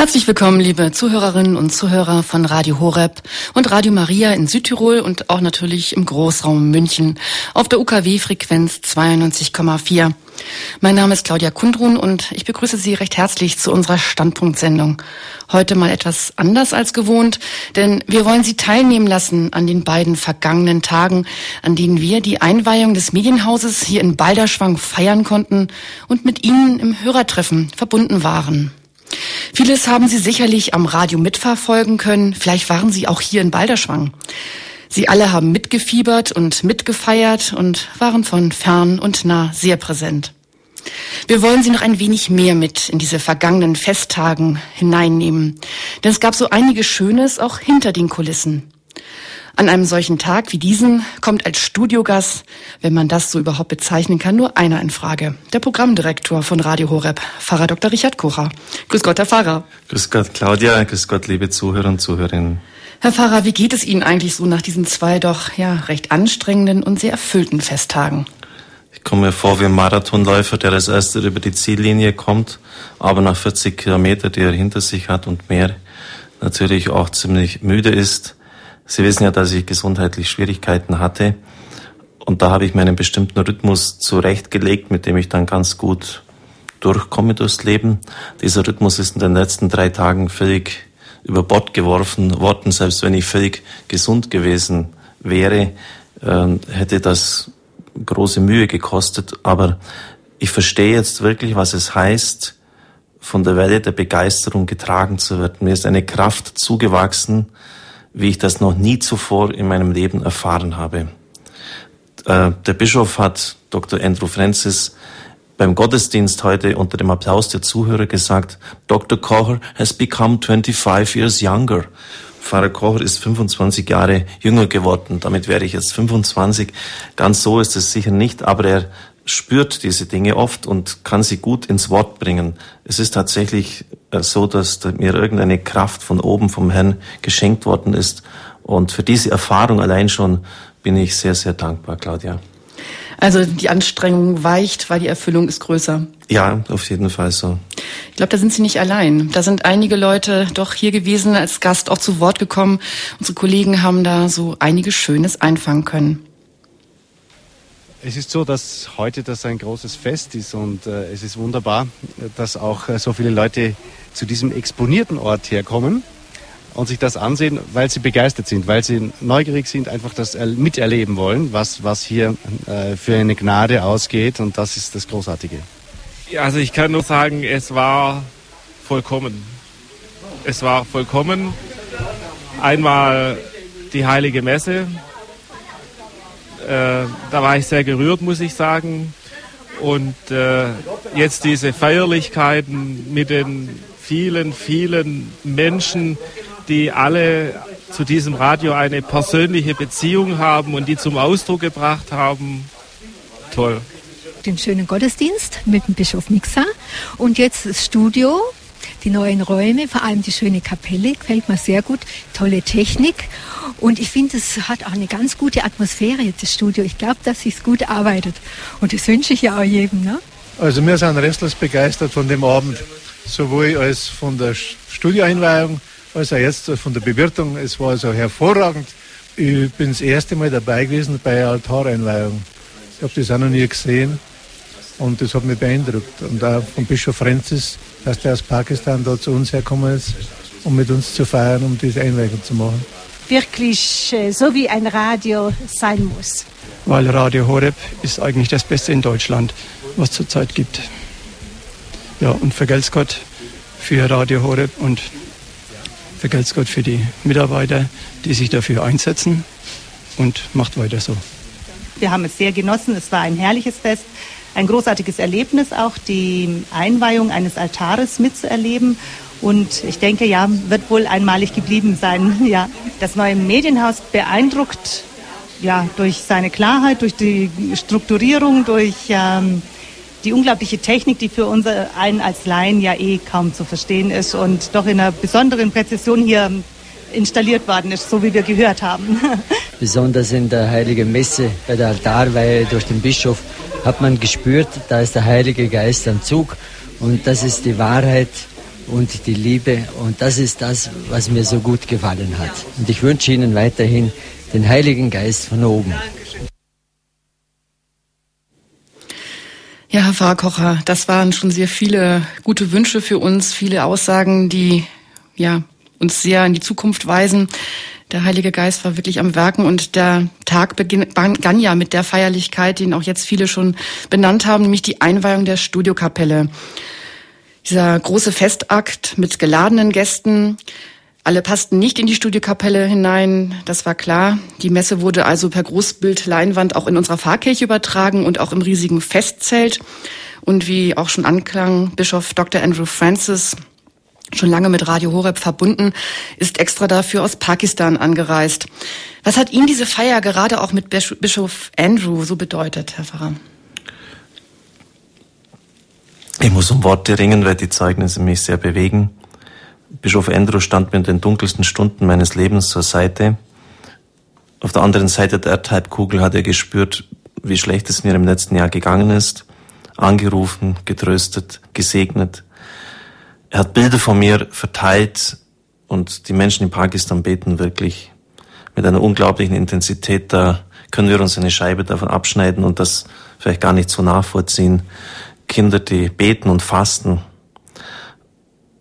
Herzlich willkommen, liebe Zuhörerinnen und Zuhörer von Radio Horeb und Radio Maria in Südtirol und auch natürlich im Großraum München auf der UKW-Frequenz 92,4. Mein Name ist Claudia Kundrun und ich begrüße Sie recht herzlich zu unserer Standpunktsendung. Heute mal etwas anders als gewohnt, denn wir wollen Sie teilnehmen lassen an den beiden vergangenen Tagen, an denen wir die Einweihung des Medienhauses hier in Balderschwang feiern konnten und mit Ihnen im Hörertreffen verbunden waren. Vieles haben Sie sicherlich am Radio mitverfolgen können. Vielleicht waren Sie auch hier in Balderschwang. Sie alle haben mitgefiebert und mitgefeiert und waren von fern und nah sehr präsent. Wir wollen Sie noch ein wenig mehr mit in diese vergangenen Festtagen hineinnehmen. Denn es gab so einiges Schönes auch hinter den Kulissen. An einem solchen Tag wie diesen kommt als Studiogast, wenn man das so überhaupt bezeichnen kann, nur einer in Frage. Der Programmdirektor von Radio Horeb, Pfarrer Dr. Richard Kocher. Grüß Gott, Herr Pfarrer. Grüß Gott, Claudia. Grüß Gott, liebe Zuhörer und Zuhörerinnen. Herr Pfarrer, wie geht es Ihnen eigentlich so nach diesen zwei doch ja recht anstrengenden und sehr erfüllten Festtagen? Ich komme mir vor wie ein Marathonläufer, der als erster über die Ziellinie kommt, aber nach 40 Kilometer, die er hinter sich hat und mehr, natürlich auch ziemlich müde ist. Sie wissen ja, dass ich gesundheitlich Schwierigkeiten hatte. Und da habe ich mir einen bestimmten Rhythmus zurechtgelegt, mit dem ich dann ganz gut durchkomme durchs Leben. Dieser Rhythmus ist in den letzten drei Tagen völlig über Bord geworfen worden. Selbst wenn ich völlig gesund gewesen wäre, äh, hätte das große Mühe gekostet. Aber ich verstehe jetzt wirklich, was es heißt, von der Welle der Begeisterung getragen zu werden. Mir ist eine Kraft zugewachsen, wie ich das noch nie zuvor in meinem Leben erfahren habe. Äh, der Bischof hat Dr. Andrew Francis beim Gottesdienst heute unter dem Applaus der Zuhörer gesagt, Dr. Kocher has become 25 years younger. Pfarrer Kocher ist 25 Jahre jünger geworden. Damit wäre ich jetzt 25. Ganz so ist es sicher nicht, aber er spürt diese Dinge oft und kann sie gut ins Wort bringen. Es ist tatsächlich äh, so, dass mir irgendeine Kraft von oben vom Herrn geschenkt worden ist. Und für diese Erfahrung allein schon bin ich sehr, sehr dankbar, Claudia. Also die Anstrengung weicht, weil die Erfüllung ist größer. Ja, auf jeden Fall so. Ich glaube, da sind Sie nicht allein. Da sind einige Leute doch hier gewesen, als Gast auch zu Wort gekommen. Unsere Kollegen haben da so einiges Schönes einfangen können. Es ist so, dass heute das ein großes Fest ist und äh, es ist wunderbar, dass auch äh, so viele Leute zu diesem exponierten Ort herkommen und sich das ansehen, weil sie begeistert sind, weil sie neugierig sind, einfach das miterleben wollen, was, was hier äh, für eine Gnade ausgeht und das ist das Großartige. Ja, also ich kann nur sagen, es war vollkommen. Es war vollkommen. Einmal die heilige Messe, da war ich sehr gerührt, muss ich sagen. Und äh, jetzt diese Feierlichkeiten mit den vielen, vielen Menschen, die alle zu diesem Radio eine persönliche Beziehung haben und die zum Ausdruck gebracht haben. Toll. Den schönen Gottesdienst mit dem Bischof Mixa und jetzt das Studio die neuen Räume, vor allem die schöne Kapelle, gefällt mir sehr gut. Tolle Technik. Und ich finde, es hat auch eine ganz gute Atmosphäre, das Studio. Ich glaube, dass es gut arbeitet. Und das wünsche ich ja auch jedem. Ne? Also wir sind restlos begeistert von dem Abend, sowohl als von der Studioeinweihung, als auch jetzt von der Bewirtung. Es war also hervorragend. Ich bin das erste Mal dabei gewesen bei der Altareinweihung. Ich habe das auch noch nie gesehen. Und das hat mich beeindruckt. Und auch von Bischof Francis, dass der aus Pakistan da zu uns hergekommen ist, um mit uns zu feiern, um diese Einweihung zu machen. Wirklich äh, so wie ein Radio sein muss. Weil Radio Horeb ist eigentlich das Beste in Deutschland, was es zurzeit gibt. Ja, und vergelt's Gott für Radio Horeb und vergelt's Gott für die Mitarbeiter, die sich dafür einsetzen und macht weiter so. Wir haben es sehr genossen. Es war ein herrliches Fest ein großartiges Erlebnis, auch die Einweihung eines Altares mitzuerleben. Und ich denke, ja, wird wohl einmalig geblieben sein. Ja, das neue Medienhaus beeindruckt ja, durch seine Klarheit, durch die Strukturierung, durch ähm, die unglaubliche Technik, die für uns allen als Laien ja eh kaum zu verstehen ist und doch in einer besonderen Präzision hier installiert worden ist, so wie wir gehört haben. Besonders in der Heiligen Messe bei der Altarweihe durch den Bischof hat man gespürt, da ist der Heilige Geist am Zug und das ist die Wahrheit und die Liebe. Und das ist das, was mir so gut gefallen hat. Und ich wünsche Ihnen weiterhin den Heiligen Geist von oben. Ja, Herr Pfarrer das waren schon sehr viele gute Wünsche für uns, viele Aussagen, die ja uns sehr in die Zukunft weisen. Der Heilige Geist war wirklich am Werken und der Tag begann ja mit der Feierlichkeit, den auch jetzt viele schon benannt haben, nämlich die Einweihung der Studiokapelle. Dieser große Festakt mit geladenen Gästen. Alle passten nicht in die Studiokapelle hinein, das war klar. Die Messe wurde also per Großbildleinwand auch in unserer Pfarrkirche übertragen und auch im riesigen Festzelt. Und wie auch schon anklang, Bischof Dr. Andrew Francis schon lange mit Radio Horeb verbunden, ist extra dafür aus Pakistan angereist. Was hat Ihnen diese Feier gerade auch mit Bischof Andrew so bedeutet, Herr Pfarrer? Ich muss um Worte ringen, weil die Zeugnisse mich sehr bewegen. Bischof Andrew stand mir in den dunkelsten Stunden meines Lebens zur Seite. Auf der anderen Seite der Erdhalbkugel hat er gespürt, wie schlecht es mir im letzten Jahr gegangen ist. Angerufen, getröstet, gesegnet, er hat Bilder von mir verteilt und die Menschen in Pakistan beten wirklich mit einer unglaublichen Intensität. Da können wir uns eine Scheibe davon abschneiden und das vielleicht gar nicht so nachvollziehen. Kinder, die beten und fasten.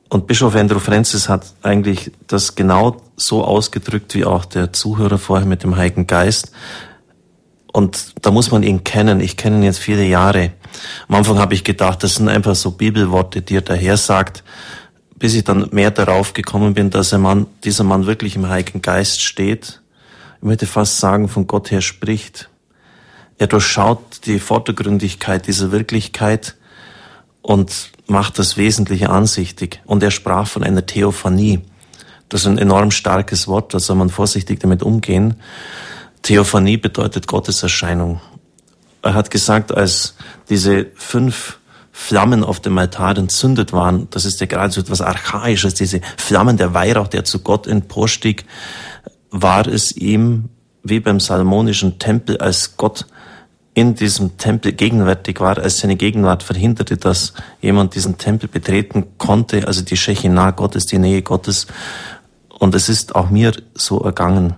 Und Bischof Andrew Francis hat eigentlich das genau so ausgedrückt wie auch der Zuhörer vorher mit dem Heiligen Geist. Und da muss man ihn kennen. Ich kenne ihn jetzt viele Jahre. Am Anfang habe ich gedacht, das sind einfach so Bibelworte, die er daher sagt, bis ich dann mehr darauf gekommen bin, dass er Mann, dieser Mann wirklich im Heiligen Geist steht. Ich möchte fast sagen, von Gott her spricht. Er durchschaut die Vordergründigkeit dieser Wirklichkeit und macht das Wesentliche ansichtig. Und er sprach von einer Theophanie. Das ist ein enorm starkes Wort, da soll man vorsichtig damit umgehen. Theophanie bedeutet Gotteserscheinung. Er hat gesagt, als diese fünf Flammen auf dem Altar entzündet waren, das ist ja gerade so etwas Archaisches, diese Flammen, der Weihrauch, der zu Gott emporstieg, war es ihm wie beim salomonischen Tempel, als Gott in diesem Tempel gegenwärtig war, als seine Gegenwart verhinderte, dass jemand diesen Tempel betreten konnte, also die Shechinah Gottes, die Nähe Gottes. Und es ist auch mir so ergangen.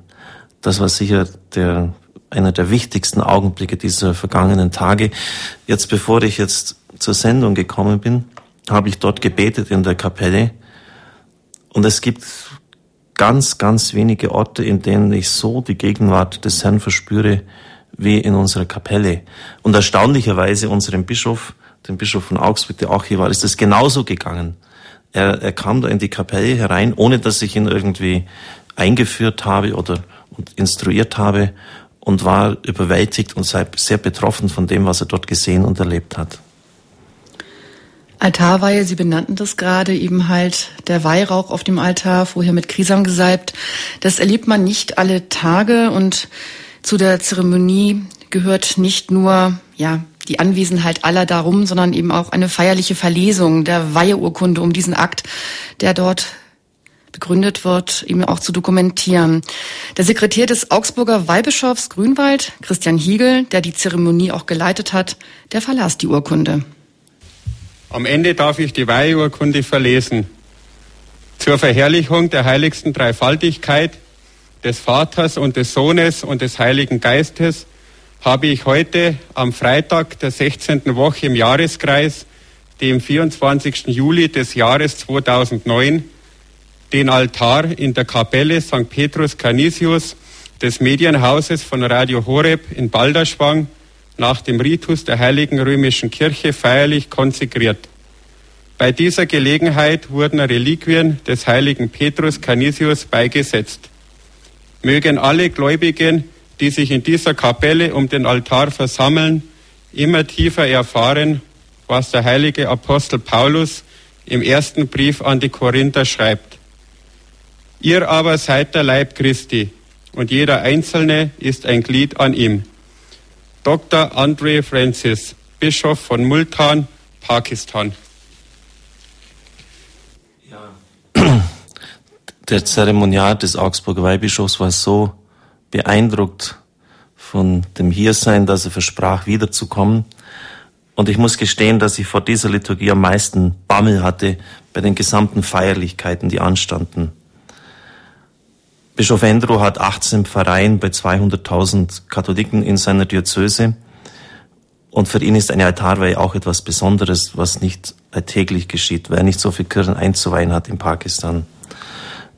Das war sicher der, einer der wichtigsten Augenblicke dieser vergangenen Tage. Jetzt, bevor ich jetzt zur Sendung gekommen bin, habe ich dort gebetet in der Kapelle. Und es gibt ganz, ganz wenige Orte, in denen ich so die Gegenwart des Herrn verspüre, wie in unserer Kapelle. Und erstaunlicherweise unserem Bischof, dem Bischof von Augsburg, der auch hier war, ist es genauso gegangen. Er, er kam da in die Kapelle herein, ohne dass ich ihn irgendwie eingeführt habe oder und instruiert habe und war überwältigt und sehr betroffen von dem, was er dort gesehen und erlebt hat. Altarweihe, Sie benannten das gerade, eben halt der Weihrauch auf dem Altar, vorher mit Krisam gesalbt. Das erlebt man nicht alle Tage und zu der Zeremonie gehört nicht nur, ja, die Anwesenheit aller darum, sondern eben auch eine feierliche Verlesung der Weiheurkunde, um diesen Akt, der dort begründet wird, eben auch zu dokumentieren. Der Sekretär des Augsburger Weihbischofs Grünwald, Christian Hiegel, der die Zeremonie auch geleitet hat, der verlas die Urkunde. Am Ende darf ich die Weihurkunde verlesen. Zur Verherrlichung der heiligsten Dreifaltigkeit, des Vaters und des Sohnes und des Heiligen Geistes habe ich heute am Freitag der 16. Woche im Jahreskreis, dem 24. Juli des Jahres 2009, den Altar in der Kapelle St. Petrus Canisius des Medienhauses von Radio Horeb in Balderschwang nach dem Ritus der Heiligen Römischen Kirche feierlich konsekriert. Bei dieser Gelegenheit wurden Reliquien des heiligen Petrus Canisius beigesetzt. Mögen alle Gläubigen, die sich in dieser Kapelle um den Altar versammeln, immer tiefer erfahren, was der heilige Apostel Paulus im ersten Brief an die Korinther schreibt. Ihr aber seid der Leib Christi und jeder Einzelne ist ein Glied an ihm. Dr. Andre Francis, Bischof von Multan, Pakistan. Ja. Der Zeremoniat des Augsburger Weihbischofs war so beeindruckt von dem Hiersein, dass er versprach, wiederzukommen. Und ich muss gestehen, dass ich vor dieser Liturgie am meisten Bammel hatte, bei den gesamten Feierlichkeiten, die anstanden. Bischof Endro hat 18 Pfarreien bei 200.000 Katholiken in seiner Diözese. Und für ihn ist eine Altarweihe auch etwas Besonderes, was nicht alltäglich geschieht, weil er nicht so viel Kirchen einzuweihen hat in Pakistan.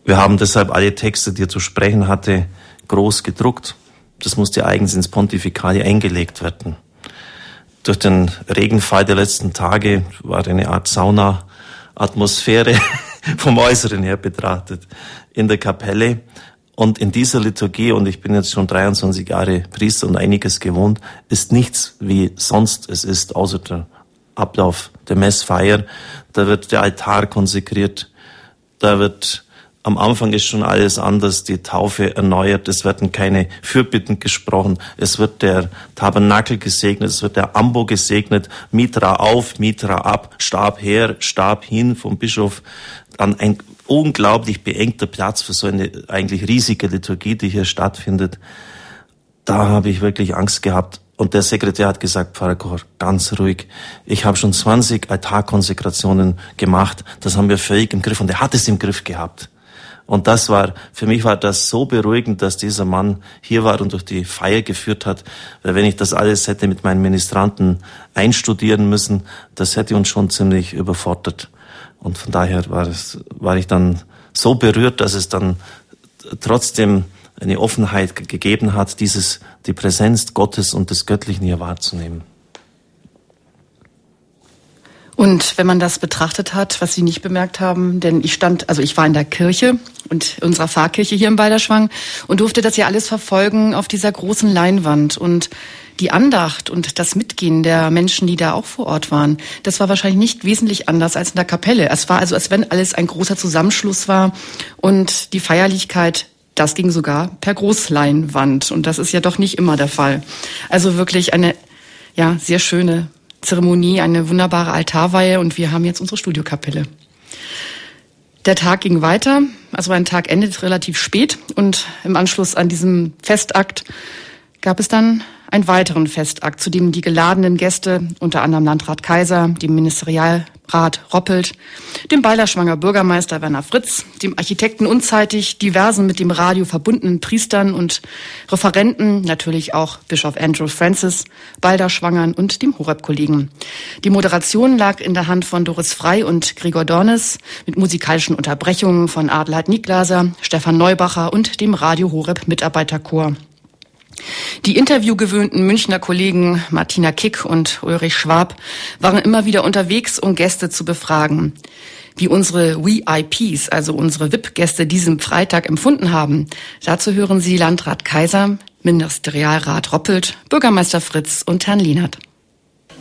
Wir haben deshalb alle Texte, die er zu sprechen hatte, groß gedruckt. Das musste eigens ins Pontifikali eingelegt werden. Durch den Regenfall der letzten Tage war eine Art Sauna-Atmosphäre vom Äußeren her betrachtet in der Kapelle. Und in dieser Liturgie, und ich bin jetzt schon 23 Jahre Priester und einiges gewohnt, ist nichts wie sonst es ist, außer der Ablauf der Messfeier. Da wird der Altar konsekriert, da wird am Anfang ist schon alles anders, die Taufe erneuert, es werden keine Fürbitten gesprochen, es wird der Tabernakel gesegnet, es wird der Ambo gesegnet, Mitra auf, Mitra ab, Stab her, Stab hin vom Bischof, dann ein unglaublich beengter Platz für so eine eigentlich riesige Liturgie, die hier stattfindet. Da habe ich wirklich Angst gehabt. Und der Sekretär hat gesagt, Pfarrer Koch, ganz ruhig. Ich habe schon 20 Altarkonsekrationen gemacht. Das haben wir völlig im Griff. Und er hat es im Griff gehabt. Und das war, für mich war das so beruhigend, dass dieser Mann hier war und durch die Feier geführt hat. Weil wenn ich das alles hätte mit meinen Ministranten einstudieren müssen, das hätte uns schon ziemlich überfordert. Und von daher war, es, war ich dann so berührt, dass es dann trotzdem eine Offenheit gegeben hat, dieses, die Präsenz Gottes und des Göttlichen hier wahrzunehmen. Und wenn man das betrachtet hat, was Sie nicht bemerkt haben, denn ich stand, also ich war in der Kirche und unserer Pfarrkirche hier im Balderschwang und durfte das ja alles verfolgen auf dieser großen Leinwand und die Andacht und das Mitgehen der Menschen, die da auch vor Ort waren, das war wahrscheinlich nicht wesentlich anders als in der Kapelle. Es war also, als wenn alles ein großer Zusammenschluss war und die Feierlichkeit das ging sogar per Großleinwand. Und das ist ja doch nicht immer der Fall. Also wirklich eine, ja, sehr schöne Zeremonie, eine wunderbare Altarweihe und wir haben jetzt unsere Studiokapelle. Der Tag ging weiter, also ein Tag endet relativ spät und im Anschluss an diesem Festakt gab es dann einen weiteren Festakt, zu dem die geladenen Gäste, unter anderem Landrat Kaiser, dem Ministerialrat Roppelt, dem Balderschwanger Bürgermeister Werner Fritz, dem Architekten unzeitig, diversen mit dem Radio verbundenen Priestern und Referenten, natürlich auch Bischof Andrew Francis, Balderschwangern und dem Horeb-Kollegen. Die Moderation lag in der Hand von Doris Frei und Gregor Dornes mit musikalischen Unterbrechungen von Adelheid Nieglaser, Stefan Neubacher und dem Radio Horeb Mitarbeiterchor. Die interviewgewöhnten Münchner Kollegen Martina Kick und Ulrich Schwab waren immer wieder unterwegs, um Gäste zu befragen. Wie unsere VIPs, also unsere VIP-Gäste, diesen Freitag empfunden haben, dazu hören Sie Landrat Kaiser, Ministerialrat Roppelt, Bürgermeister Fritz und Herrn Lienert.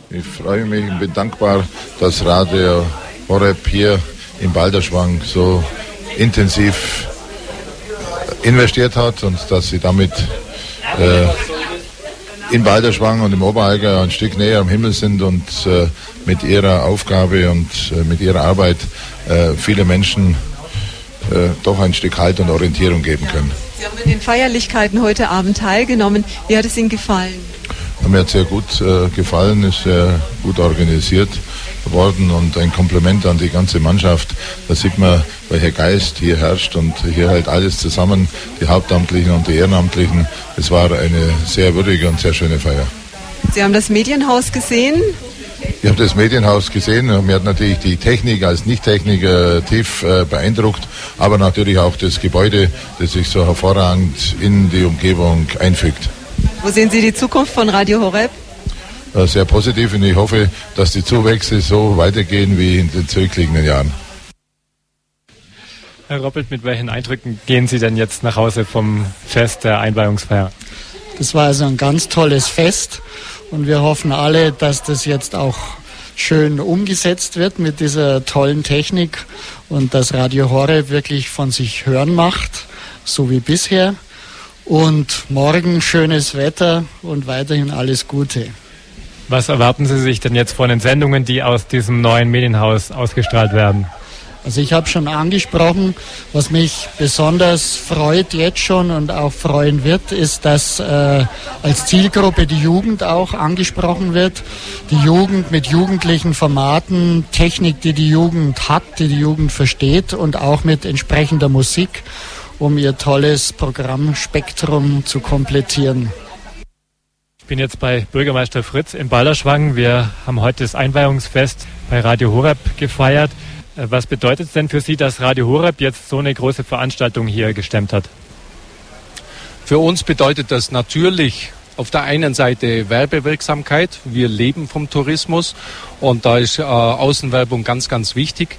Ich freue mich und bin dankbar, dass Radio Horeb hier im Balderschwang so intensiv investiert hat und dass sie damit äh, in Balderschwang und im Oberallgäu ein Stück näher am Himmel sind und äh, mit ihrer Aufgabe und äh, mit ihrer Arbeit äh, viele Menschen äh, doch ein Stück Halt und Orientierung geben können. Sie haben in den Feierlichkeiten heute Abend teilgenommen. Wie hat es Ihnen gefallen? Mir hat sehr gut äh, gefallen, ist sehr gut organisiert worden und ein Kompliment an die ganze Mannschaft. Da sieht man, welcher Geist hier herrscht und hier halt alles zusammen, die Hauptamtlichen und die Ehrenamtlichen. Es war eine sehr würdige und sehr schöne Feier. Sie haben das Medienhaus gesehen? Ich habe das Medienhaus gesehen. Mir hat natürlich die Technik als Nicht-Techniker tief äh, beeindruckt, aber natürlich auch das Gebäude, das sich so hervorragend in die Umgebung einfügt. Wo sehen Sie die Zukunft von Radio Horeb? Äh, sehr positiv und ich hoffe, dass die Zuwächse so weitergehen wie in den zurückliegenden Jahren. Herr Roppelt, mit welchen Eindrücken gehen Sie denn jetzt nach Hause vom Fest der Einweihungsfeier? Das war also ein ganz tolles Fest und wir hoffen alle, dass das jetzt auch schön umgesetzt wird mit dieser tollen Technik und dass Radio Horeb wirklich von sich hören macht, so wie bisher. Und morgen schönes Wetter und weiterhin alles Gute. Was erwarten Sie sich denn jetzt von den Sendungen, die aus diesem neuen Medienhaus ausgestrahlt werden? Also ich habe schon angesprochen, was mich besonders freut jetzt schon und auch freuen wird, ist, dass äh, als Zielgruppe die Jugend auch angesprochen wird. Die Jugend mit jugendlichen Formaten, Technik, die die Jugend hat, die die Jugend versteht und auch mit entsprechender Musik, um ihr tolles Programmspektrum zu komplettieren. Ich bin jetzt bei Bürgermeister Fritz in Balderschwang. Wir haben heute das Einweihungsfest bei Radio Horeb gefeiert. Äh, was bedeutet es denn für Sie, dass Radio Horeb jetzt so eine große Veranstaltung hier gestemmt hat? Für uns bedeutet das natürlich auf der einen Seite Werbewirksamkeit. Wir leben vom Tourismus und da ist äh, Außenwerbung ganz, ganz wichtig.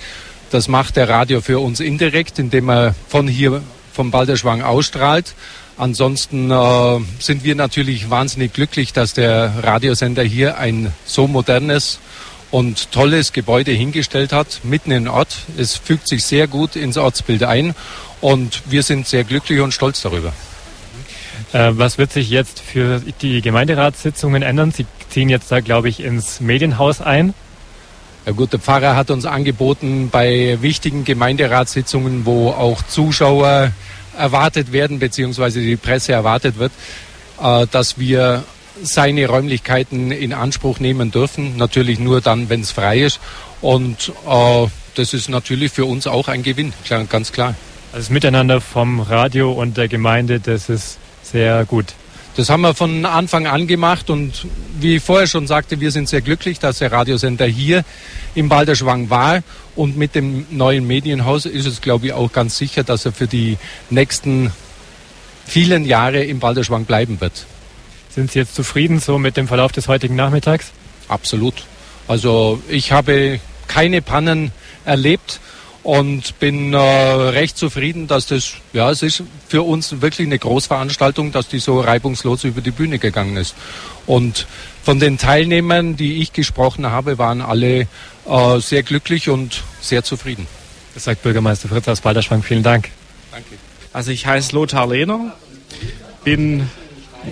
Das macht der Radio für uns indirekt, indem er von hier vom Balderschwang ausstrahlt. Ansonsten äh, sind wir natürlich wahnsinnig glücklich, dass der Radiosender hier ein so modernes und tolles Gebäude hingestellt hat, mitten im Ort. Es fügt sich sehr gut ins Ortsbild ein und wir sind sehr glücklich und stolz darüber. Äh, was wird sich jetzt für die Gemeinderatssitzungen ändern? Sie ziehen jetzt da, glaube ich, ins Medienhaus ein. Ja gut, der Pfarrer hat uns angeboten, bei wichtigen Gemeinderatssitzungen, wo auch Zuschauer erwartet werden, beziehungsweise die Presse erwartet wird, äh, dass wir seine Räumlichkeiten in Anspruch nehmen dürfen. Natürlich nur dann, wenn es frei ist. Und äh, das ist natürlich für uns auch ein Gewinn, ganz klar. Also das Miteinander vom Radio und der Gemeinde, das ist sehr gut. Das haben wir von Anfang an gemacht und wie ich vorher schon sagte, wir sind sehr glücklich, dass der Radiosender hier im Balderschwang war und mit dem neuen Medienhaus ist es, glaube ich, auch ganz sicher, dass er für die nächsten vielen Jahre im Balderschwang bleiben wird. Sind Sie jetzt zufrieden so mit dem Verlauf des heutigen Nachmittags? Absolut. Also ich habe keine Pannen erlebt und bin äh, recht zufrieden, dass das, ja, es ist für uns wirklich eine Großveranstaltung, dass die so reibungslos über die Bühne gegangen ist. Und von den Teilnehmern, die ich gesprochen habe, waren alle äh, sehr glücklich und sehr zufrieden. Das sagt Bürgermeister Fritz aus Balderschwang. Vielen Dank. Danke. Also ich heiße Lothar Lehner, bin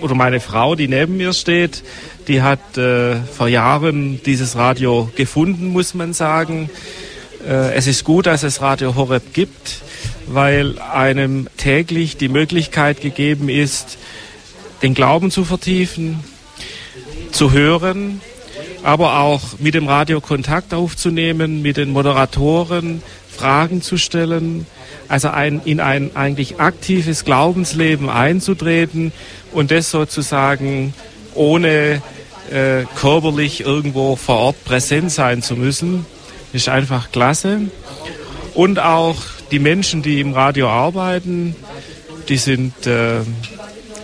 oder meine Frau, die neben mir steht, die hat äh, vor Jahren dieses Radio gefunden, muss man sagen. Äh, es ist gut, dass es Radio Horeb gibt, weil einem täglich die Möglichkeit gegeben ist, den Glauben zu vertiefen, zu hören, aber auch mit dem Radio Kontakt aufzunehmen, mit den Moderatoren Fragen zu stellen, also ein, in ein eigentlich aktives Glaubensleben einzutreten und das sozusagen ohne äh, körperlich irgendwo vor Ort präsent sein zu müssen, ist einfach klasse. Und auch die Menschen, die im Radio arbeiten, die sind, äh,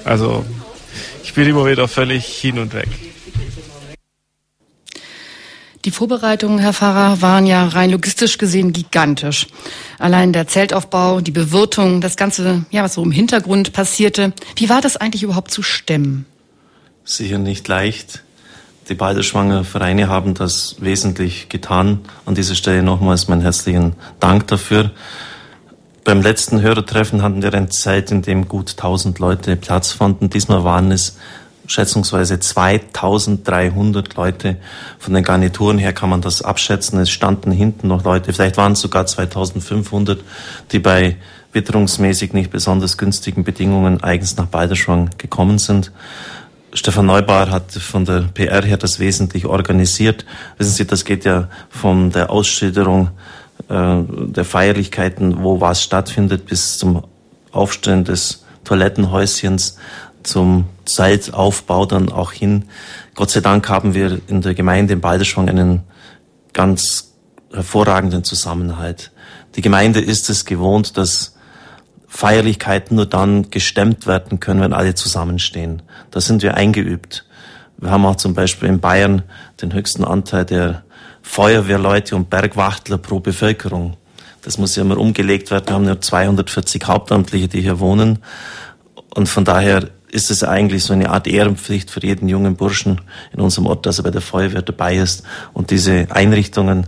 also ich bin immer wieder völlig hin und weg. Die Vorbereitungen, Herr Pfarrer, waren ja rein logistisch gesehen gigantisch. Allein der Zeltaufbau, die Bewirtung, das Ganze, ja, was so im Hintergrund passierte. Wie war das eigentlich überhaupt zu stemmen? Sicher nicht leicht. Die beiden schwangeren Vereine haben das wesentlich getan. An dieser Stelle nochmals meinen herzlichen Dank dafür. Beim letzten Hörertreffen hatten wir eine Zeit, in dem gut 1000 Leute Platz fanden. Diesmal waren es schätzungsweise 2300 Leute. Von den Garnituren her kann man das abschätzen. Es standen hinten noch Leute, vielleicht waren es sogar 2500, die bei witterungsmäßig nicht besonders günstigen Bedingungen eigens nach Balderschwang gekommen sind. Stefan Neubauer hat von der PR her das wesentlich organisiert. Wissen Sie, das geht ja von der Ausschilderung äh, der Feierlichkeiten, wo was stattfindet, bis zum Aufstellen des Toilettenhäuschens zum Zeitaufbau dann auch hin. Gott sei Dank haben wir in der Gemeinde in Balderschwang einen ganz hervorragenden Zusammenhalt. Die Gemeinde ist es gewohnt, dass Feierlichkeiten nur dann gestemmt werden können, wenn alle zusammenstehen. Da sind wir eingeübt. Wir haben auch zum Beispiel in Bayern den höchsten Anteil der Feuerwehrleute und Bergwachtler pro Bevölkerung. Das muss ja immer umgelegt werden. Wir haben nur 240 Hauptamtliche, die hier wohnen. Und von daher ist es eigentlich so eine Art Ehrenpflicht für jeden jungen Burschen in unserem Ort, dass er bei der Feuerwehr dabei ist. Und diese Einrichtungen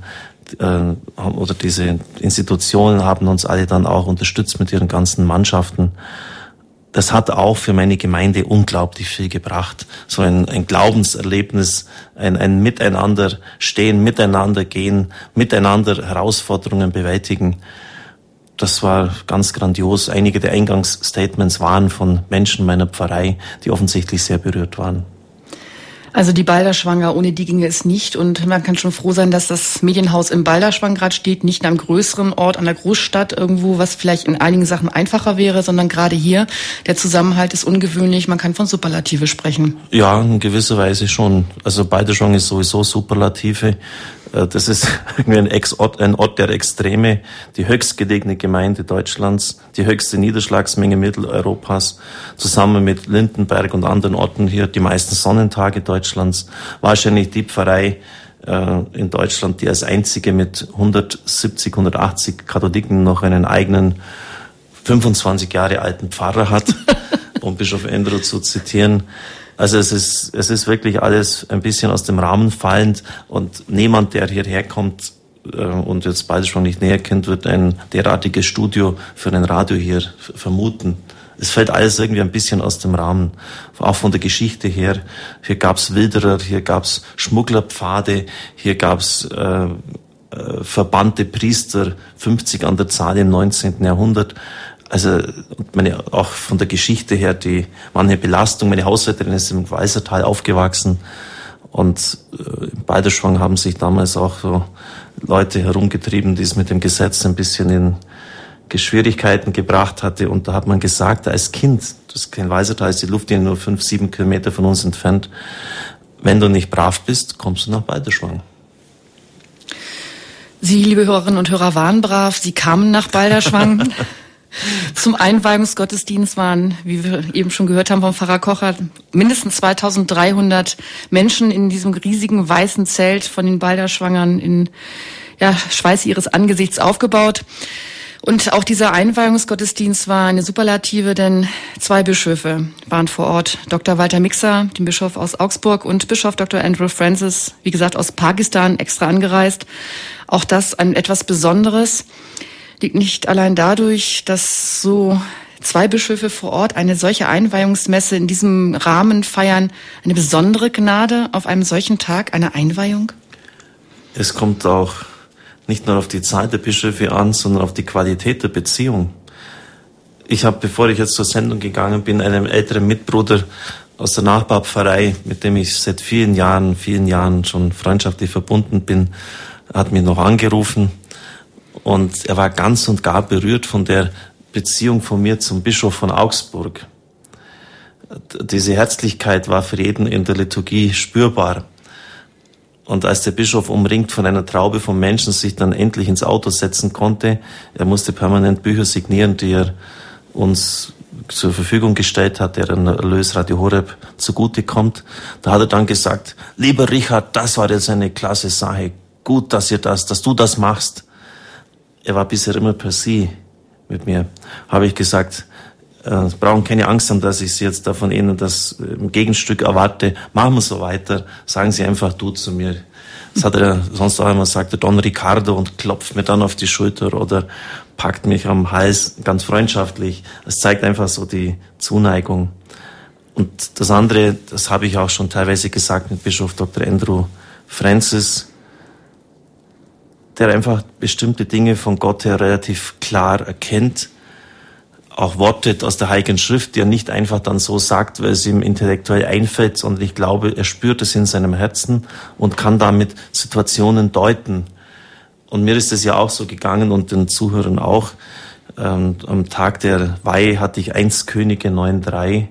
äh, oder diese Institutionen haben uns alle dann auch unterstützt mit ihren ganzen Mannschaften. das hat auch für meine Gemeinde unglaublich viel gebracht. So ein, ein Glaubenserlebnis, ein, ein Miteinander stehen, miteinander gehen, miteinander Herausforderungen bewältigen. Das war ganz grandios. Einige der Eingangsstatements waren von Menschen meiner Pfarrei, die offensichtlich sehr berührt waren. Also die Balderschwanger, ohne die ginge es nicht. Und man kann schon froh sein, dass das Medienhaus im Balderschwang gerade steht, nicht in einem größeren Ort, an der Großstadt irgendwo, was vielleicht in einigen Sachen einfacher wäre, sondern gerade hier. Der Zusammenhalt ist ungewöhnlich. Man kann von Superlative sprechen. Ja, in gewisser Weise schon. Also Balderschwang ist sowieso Superlative. Äh, das ist irgendwie ein, Ex -Ort, ein Ort der Extreme, die höchstgelegene Gemeinde Deutschlands, die höchste Niederschlagsmenge Mitteleuropas, zusammen mit Lindenberg und anderen Orten hier die meisten Sonnentage Deutschlands. Wahrscheinlich die Pfarrei äh, in Deutschland, die als einzige mit 170, 180 Katholiken noch einen eigenen 25 Jahre alten Pfarrer hat, um Bischof Endro zu zitieren. Also es ist, es ist wirklich alles ein bisschen aus dem Rahmen fallend und niemand, der hierher kommt äh, und jetzt beides schon nicht näher kennt, wird ein derartiges Studio für ein Radio hier vermuten. Es fällt alles irgendwie ein bisschen aus dem Rahmen, auch von der Geschichte her. Hier gab's Wilderer, hier gab's Schmugglerpfade, hier gab's äh, äh, verbannte Priester, 50 an der Zahl im 19. Jahrhundert also meine, auch von der Geschichte her, die manche Belastung. Meine Haushälterin ist im Weißertal aufgewachsen und äh, im Balderschwang haben sich damals auch so Leute herumgetrieben, die es mit dem Gesetz ein bisschen in Schwierigkeiten gebracht hatte. Und da hat man gesagt, als Kind, das ist kein Weißertal, ist die Luftlinie nur fünf, sieben Kilometer von uns entfernt, wenn du nicht brav bist, kommst du nach Balderschwang. Sie, liebe Hörerinnen und Hörer, waren brav. Sie kamen nach Balderschwang. Zum Einweihungsgottesdienst waren, wie wir eben schon gehört haben vom Pfarrer Kocher, mindestens 2300 Menschen in diesem riesigen weißen Zelt von den Balderschwangern in ja, Schweiß ihres Angesichts aufgebaut. Und auch dieser Einweihungsgottesdienst war eine Superlative, denn zwei Bischöfe waren vor Ort. Dr. Walter Mixer, den Bischof aus Augsburg, und Bischof Dr. Andrew Francis, wie gesagt, aus Pakistan extra angereist. Auch das ein etwas Besonderes liegt nicht allein dadurch, dass so zwei Bischöfe vor Ort eine solche Einweihungsmesse in diesem Rahmen feiern, eine besondere Gnade auf einem solchen Tag, eine Einweihung? Es kommt auch nicht nur auf die Zahl der Bischöfe an, sondern auf die Qualität der Beziehung. Ich habe, bevor ich jetzt zur Sendung gegangen bin, einem älteren Mitbruder aus der Nachbarpfarrei, mit dem ich seit vielen Jahren, vielen Jahren schon freundschaftlich verbunden bin, hat mich noch angerufen und er war ganz und gar berührt von der Beziehung von mir zum Bischof von Augsburg. Diese Herzlichkeit war für jeden in der Liturgie spürbar. Und als der Bischof umringt von einer Traube von Menschen sich dann endlich ins Auto setzen konnte, er musste permanent Bücher signieren, die er uns zur Verfügung gestellt hat, deren Erlös Radio Horeb zugute kommt. Da hat er dann gesagt, lieber Richard, das war jetzt eine klasse Sache. Gut, dass ihr das, dass du das machst er war bisher immer per Sie mit mir, habe ich gesagt, äh, brauchen keine Angst haben, dass ich Sie jetzt davon Ihnen das äh, im Gegenstück erwarte. Machen wir so weiter. Sagen Sie einfach du zu mir. Das hat er sonst auch immer gesagt, Don Ricardo und klopft mir dann auf die Schulter oder packt mich am Hals ganz freundschaftlich. Das zeigt einfach so die Zuneigung. Und das andere, das habe ich auch schon teilweise gesagt mit Bischof Dr. Andrew Francis, der einfach bestimmte Dinge von Gott her relativ klar erkennt, auch Worte aus der Heiligen Schrift, die er nicht einfach dann so sagt, weil es ihm intellektuell einfällt, sondern ich glaube, er spürt es in seinem Herzen und kann damit Situationen deuten. Und mir ist es ja auch so gegangen und den Zuhörern auch. Ähm, am Tag der Weihe hatte ich eins Könige 9.3.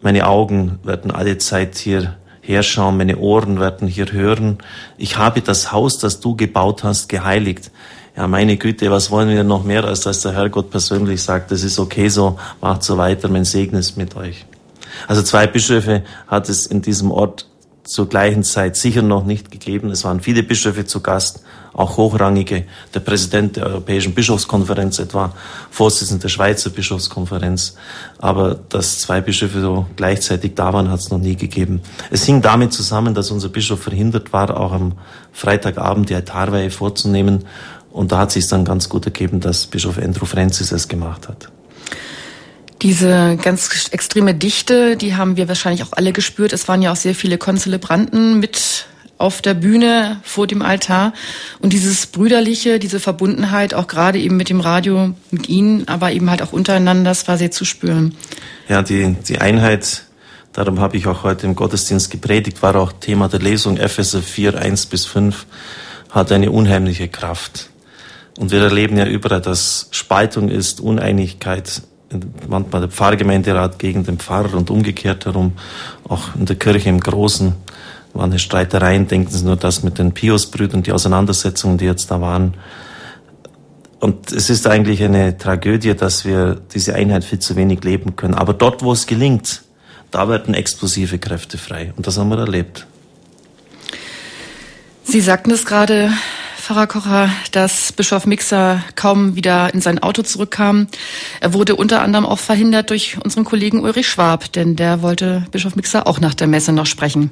Meine Augen werden alle Zeit hier herschauen, meine Ohren werden hier hören. Ich habe das Haus, das du gebaut hast, geheiligt. Ja, meine Güte, was wollen wir noch mehr, als dass der Herrgott persönlich sagt, das ist okay so, macht so weiter, mein Segen ist mit euch. Also zwei Bischöfe hat es in diesem Ort zur gleichen Zeit sicher noch nicht gegeben. Es waren viele Bischöfe zu Gast, auch hochrangige, der Präsident der Europäischen Bischofskonferenz etwa, Vorsitzender der Schweizer Bischofskonferenz. Aber dass zwei Bischöfe so gleichzeitig da waren, hat es noch nie gegeben. Es hing damit zusammen, dass unser Bischof verhindert war, auch am Freitagabend die Altarweihe vorzunehmen. Und da hat sich dann ganz gut ergeben, dass Bischof Andrew Francis es gemacht hat. Diese ganz extreme Dichte, die haben wir wahrscheinlich auch alle gespürt. Es waren ja auch sehr viele Konzelebranten mit auf der Bühne vor dem Altar. Und dieses Brüderliche, diese Verbundenheit, auch gerade eben mit dem Radio, mit Ihnen, aber eben halt auch untereinander, das war sehr zu spüren. Ja, die, die Einheit, darum habe ich auch heute im Gottesdienst gepredigt, war auch Thema der Lesung Epheser 4, 1 bis 5, hat eine unheimliche Kraft. Und wir erleben ja überall, dass Spaltung ist, Uneinigkeit, manchmal der Pfarrgemeinderat gegen den Pfarrer und umgekehrt herum, auch in der Kirche im Großen waren die Streitereien, denken Sie nur das mit den Pius-Brüdern, die Auseinandersetzungen, die jetzt da waren. Und es ist eigentlich eine Tragödie, dass wir diese Einheit viel zu wenig leben können. Aber dort, wo es gelingt, da werden explosive Kräfte frei. Und das haben wir erlebt. Sie sagten es gerade, Pfarrer Kocher, dass Bischof Mixer kaum wieder in sein Auto zurückkam. Er wurde unter anderem auch verhindert durch unseren Kollegen Ulrich Schwab, denn der wollte Bischof Mixer auch nach der Messe noch sprechen.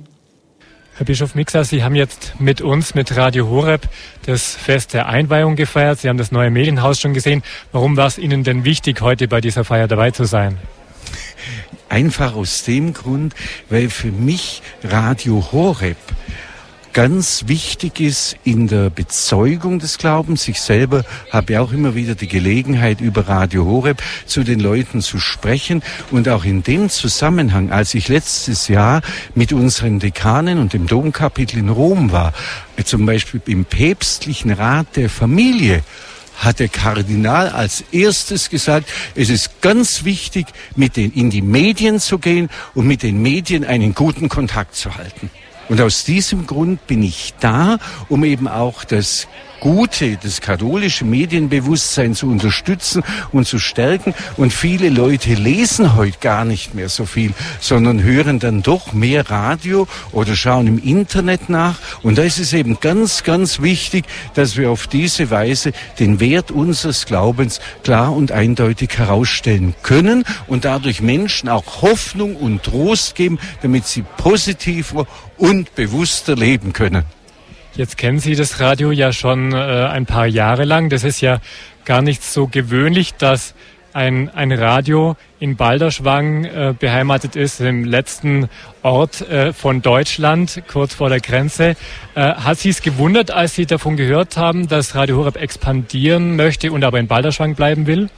Herr Bischof Mixer, Sie haben jetzt mit uns, mit Radio Horeb, das Fest der Einweihung gefeiert. Sie haben das neue Medienhaus schon gesehen. Warum war es Ihnen denn wichtig, heute bei dieser Feier dabei zu sein? Einfach aus dem Grund, weil für mich Radio Horeb ganz wichtig ist in der Bezeugung des Glaubens. Ich selber habe auch immer wieder die Gelegenheit, über Radio Horeb zu den Leuten zu sprechen. Und auch in dem Zusammenhang, als ich letztes Jahr mit unseren Dekanen und dem Domkapitel in Rom war, zum Beispiel im päpstlichen Rat der Familie, hat der Kardinal als erstes gesagt, es ist ganz wichtig, mit den, in die Medien zu gehen und mit den Medien einen guten Kontakt zu halten. Und aus diesem Grund bin ich da, um eben auch das Gute, das katholische Medienbewusstsein zu unterstützen und zu stärken. Und viele Leute lesen heute gar nicht mehr so viel, sondern hören dann doch mehr Radio oder schauen im Internet nach. Und da ist es eben ganz, ganz wichtig, dass wir auf diese Weise den Wert unseres Glaubens klar und eindeutig herausstellen können und dadurch Menschen auch Hoffnung und Trost geben, damit sie positiver und bewusster leben können. Jetzt kennen Sie das Radio ja schon äh, ein paar Jahre lang. Das ist ja gar nicht so gewöhnlich, dass ein, ein Radio in Balderschwang äh, beheimatet ist, im letzten Ort äh, von Deutschland, kurz vor der Grenze. Äh, hat Sie es gewundert, als Sie davon gehört haben, dass Radio Horeb expandieren möchte und aber in Balderschwang bleiben will?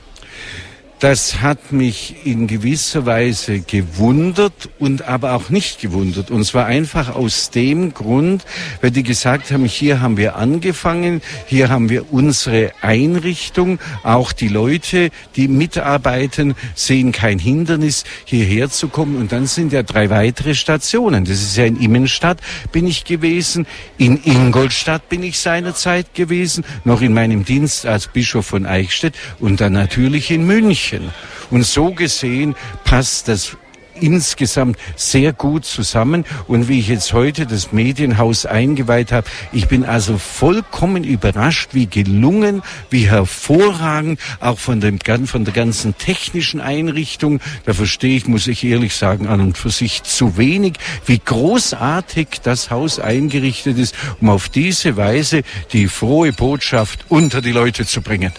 Das hat mich in gewisser Weise gewundert und aber auch nicht gewundert. Und zwar einfach aus dem Grund, weil die gesagt haben, hier haben wir angefangen, hier haben wir unsere Einrichtung, auch die Leute, die mitarbeiten, sehen kein Hindernis, hierher zu kommen. Und dann sind ja drei weitere Stationen. Das ist ja in Immenstadt bin ich gewesen, in Ingolstadt bin ich seinerzeit gewesen, noch in meinem Dienst als Bischof von Eichstätt und dann natürlich in München. München. Und so gesehen passt das insgesamt sehr gut zusammen. Und wie ich jetzt heute das Medienhaus eingeweiht habe, ich bin also vollkommen überrascht, wie gelungen, wie hervorragend, auch von, dem, von der ganzen technischen Einrichtung. Da verstehe ich, muss ich ehrlich sagen, an und für sich zu wenig, wie großartig das Haus eingerichtet ist, um auf diese Weise die frohe Botschaft unter die Leute zu bringen.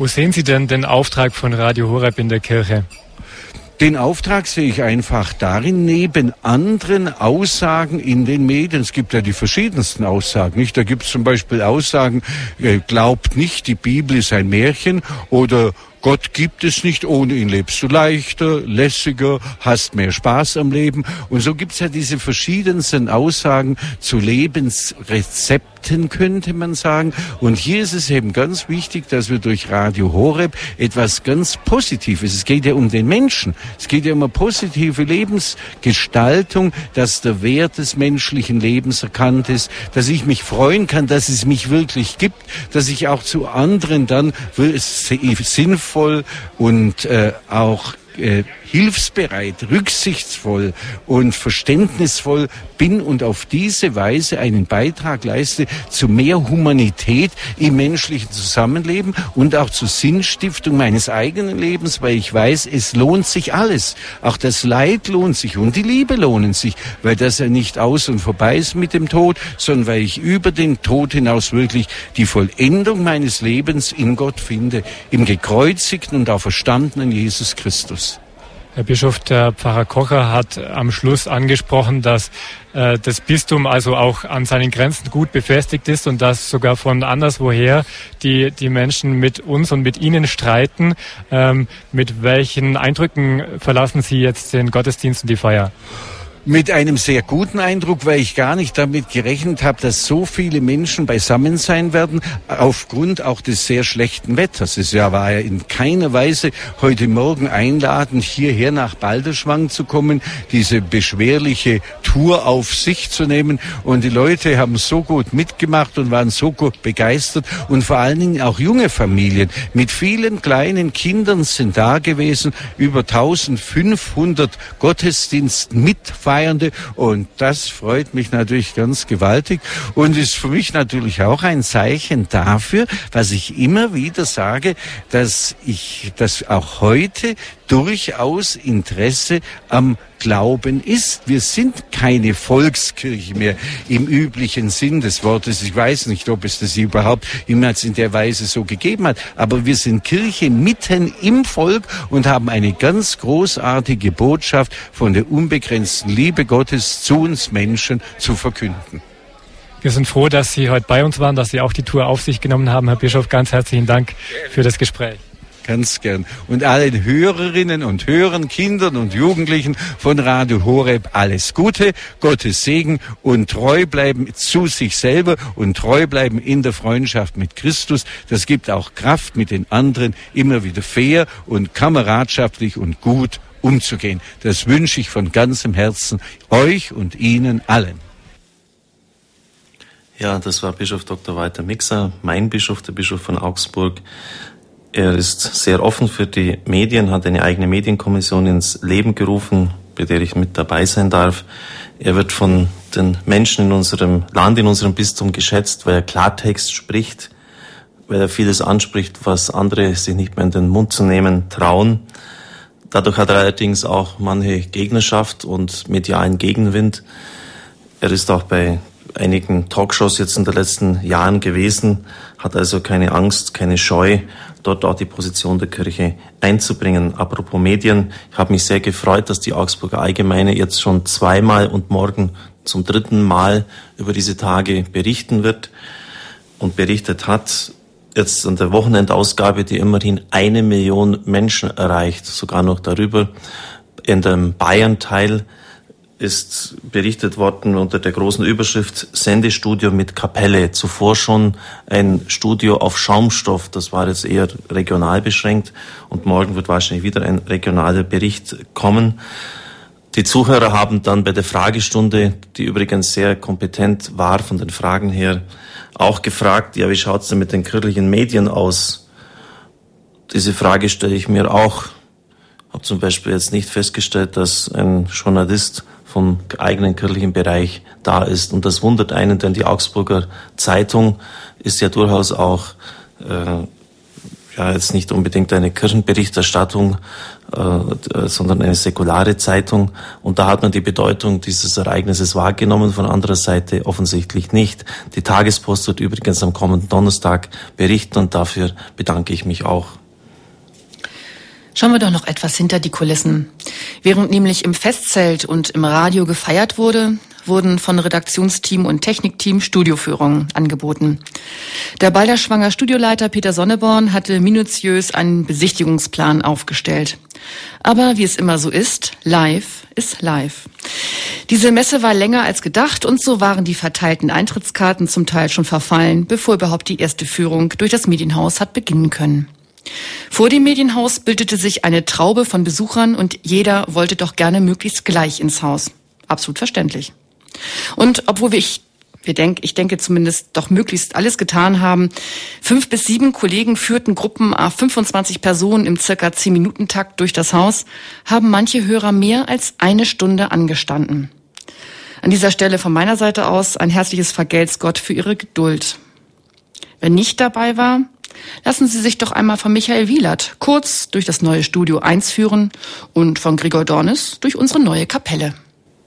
Wo sehen Sie denn den Auftrag von Radio Horeb in der Kirche? Den Auftrag sehe ich einfach darin, neben anderen Aussagen in den Medien, es gibt ja die verschiedensten Aussagen, nicht? Da gibt es zum Beispiel Aussagen, äh, glaubt nicht, die Bibel ist ein Märchen oder Gott gibt es nicht, ohne ihn lebst du leichter, lässiger, hast mehr Spaß am Leben. Und so gibt es ja diese verschiedensten Aussagen zu Lebensrezepten, könnte man sagen. Und hier ist es eben ganz wichtig, dass wir durch Radio Horeb etwas ganz Positives, es geht ja um den Menschen, es geht ja um eine positive Lebensgestaltung, dass der Wert des menschlichen Lebens erkannt ist, dass ich mich freuen kann, dass es mich wirklich gibt, dass ich auch zu anderen dann sinnvoll und äh, auch äh, hilfsbereit, rücksichtsvoll und verständnisvoll bin und auf diese Weise einen Beitrag leiste zu mehr Humanität im menschlichen Zusammenleben und auch zur Sinnstiftung meines eigenen Lebens, weil ich weiß, es lohnt sich alles. Auch das Leid lohnt sich und die Liebe lohnen sich, weil das ja nicht aus und vorbei ist mit dem Tod, sondern weil ich über den Tod hinaus wirklich die Vollendung meines Lebens in Gott finde, im gekreuzigten und auch verstandenen Jesus Christus. Herr Bischof, der Pfarrer Kocher hat am Schluss angesprochen, dass äh, das Bistum also auch an seinen Grenzen gut befestigt ist und dass sogar von anderswoher die, die Menschen mit uns und mit Ihnen streiten. Ähm, mit welchen Eindrücken verlassen Sie jetzt den Gottesdienst und die Feier? Mit einem sehr guten Eindruck, weil ich gar nicht damit gerechnet habe, dass so viele Menschen beisammen sein werden, aufgrund auch des sehr schlechten Wetters. Es war ja in keiner Weise heute Morgen einladend, hierher nach Balderschwang zu kommen, diese beschwerliche Tour auf sich zu nehmen. Und die Leute haben so gut mitgemacht und waren so gut begeistert. Und vor allen Dingen auch junge Familien mit vielen kleinen Kindern sind da gewesen. Über 1500 Gottesdiensten mitfahren Feiernde. Und das freut mich natürlich ganz gewaltig und ist für mich natürlich auch ein Zeichen dafür, was ich immer wieder sage, dass ich, dass auch heute durchaus Interesse am Glauben ist. Wir sind keine Volkskirche mehr im üblichen Sinn des Wortes. Ich weiß nicht, ob es das überhaupt jemals in der Weise so gegeben hat. Aber wir sind Kirche mitten im Volk und haben eine ganz großartige Botschaft von der unbegrenzten Liebe Gottes zu uns Menschen zu verkünden. Wir sind froh, dass Sie heute bei uns waren, dass Sie auch die Tour auf sich genommen haben. Herr Bischof, ganz herzlichen Dank für das Gespräch ganz gern. Und allen Hörerinnen und Hörern, Kindern und Jugendlichen von Radio Horeb alles Gute, Gottes Segen und treu bleiben zu sich selber und treu bleiben in der Freundschaft mit Christus. Das gibt auch Kraft, mit den anderen immer wieder fair und kameradschaftlich und gut umzugehen. Das wünsche ich von ganzem Herzen euch und Ihnen allen. Ja, das war Bischof Dr. Walter Mixer, mein Bischof, der Bischof von Augsburg. Er ist sehr offen für die Medien, hat eine eigene Medienkommission ins Leben gerufen, bei der ich mit dabei sein darf. Er wird von den Menschen in unserem Land, in unserem Bistum geschätzt, weil er Klartext spricht, weil er vieles anspricht, was andere sich nicht mehr in den Mund zu nehmen trauen. Dadurch hat er allerdings auch manche Gegnerschaft und medialen Gegenwind. Er ist auch bei einigen Talkshows jetzt in den letzten Jahren gewesen, hat also keine Angst, keine Scheu dort auch die Position der Kirche einzubringen. Apropos Medien, ich habe mich sehr gefreut, dass die Augsburger Allgemeine jetzt schon zweimal und morgen zum dritten Mal über diese Tage berichten wird und berichtet hat. Jetzt an der Wochenendausgabe, die immerhin eine Million Menschen erreicht, sogar noch darüber. In dem Bayern-Teil ist berichtet worden unter der großen Überschrift Sendestudio mit Kapelle. Zuvor schon ein Studio auf Schaumstoff. Das war jetzt eher regional beschränkt. Und morgen wird wahrscheinlich wieder ein regionaler Bericht kommen. Die Zuhörer haben dann bei der Fragestunde, die übrigens sehr kompetent war von den Fragen her, auch gefragt, ja, wie schaut's denn mit den kirchlichen Medien aus? Diese Frage stelle ich mir auch. Habe zum Beispiel jetzt nicht festgestellt, dass ein Journalist vom eigenen kirchlichen Bereich da ist. Und das wundert einen, denn die Augsburger Zeitung ist ja durchaus auch äh, ja jetzt nicht unbedingt eine Kirchenberichterstattung, äh, sondern eine säkulare Zeitung. Und da hat man die Bedeutung dieses Ereignisses wahrgenommen, von anderer Seite offensichtlich nicht. Die Tagespost wird übrigens am kommenden Donnerstag berichten und dafür bedanke ich mich auch. Schauen wir doch noch etwas hinter die Kulissen. Während nämlich im Festzelt und im Radio gefeiert wurde, wurden von Redaktionsteam und Technikteam Studioführungen angeboten. Der Balderschwanger Studioleiter Peter Sonneborn hatte minutiös einen Besichtigungsplan aufgestellt. Aber wie es immer so ist, live ist live. Diese Messe war länger als gedacht und so waren die verteilten Eintrittskarten zum Teil schon verfallen, bevor überhaupt die erste Führung durch das Medienhaus hat beginnen können. Vor dem Medienhaus bildete sich eine Traube von Besuchern und jeder wollte doch gerne möglichst gleich ins Haus. Absolut verständlich. Und obwohl ich wir denk, ich denke zumindest doch möglichst alles getan haben. Fünf bis sieben Kollegen führten Gruppen a 25 Personen im circa 10 Minuten Takt durch das Haus, haben manche Hörer mehr als eine Stunde angestanden. An dieser Stelle von meiner Seite aus ein herzliches Vergelt's Gott für Ihre Geduld. Wer nicht dabei war, lassen Sie sich doch einmal von Michael Wielert kurz durch das neue Studio 1 führen und von Gregor Dornis durch unsere neue Kapelle.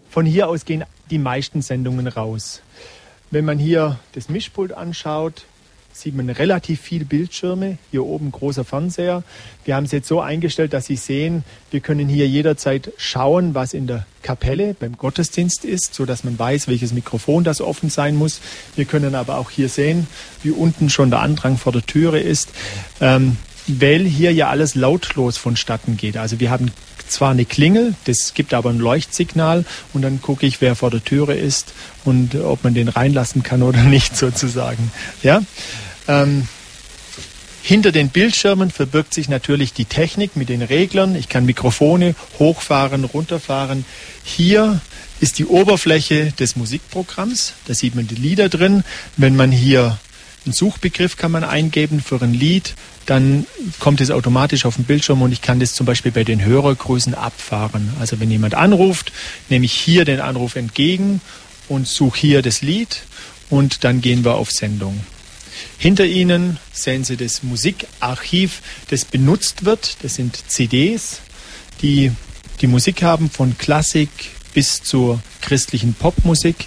Von hier aus gehen die meisten Sendungen raus. Wenn man hier das Mischpult anschaut, sieht man relativ viele Bildschirme. Hier oben großer Fernseher. Wir haben es jetzt so eingestellt, dass Sie sehen, wir können hier jederzeit schauen, was in der Kapelle beim Gottesdienst ist, so dass man weiß, welches Mikrofon das offen sein muss. Wir können aber auch hier sehen, wie unten schon der Andrang vor der Türe ist. Ähm, weil hier ja alles lautlos vonstatten geht. Also wir haben zwar eine Klingel, das gibt aber ein Leuchtsignal und dann gucke ich, wer vor der Türe ist und ob man den reinlassen kann oder nicht sozusagen. Ja. Ähm, hinter den Bildschirmen verbirgt sich natürlich die Technik mit den Reglern. Ich kann Mikrofone hochfahren, runterfahren. Hier ist die Oberfläche des Musikprogramms. Da sieht man die Lieder drin. Wenn man hier einen Suchbegriff kann man eingeben für ein Lied, dann kommt es automatisch auf den Bildschirm und ich kann das zum Beispiel bei den Hörergrößen abfahren. Also wenn jemand anruft, nehme ich hier den Anruf entgegen und suche hier das Lied und dann gehen wir auf Sendung. Hinter Ihnen sehen Sie das Musikarchiv, das benutzt wird. Das sind CDs, die die Musik haben von Klassik bis zur christlichen Popmusik.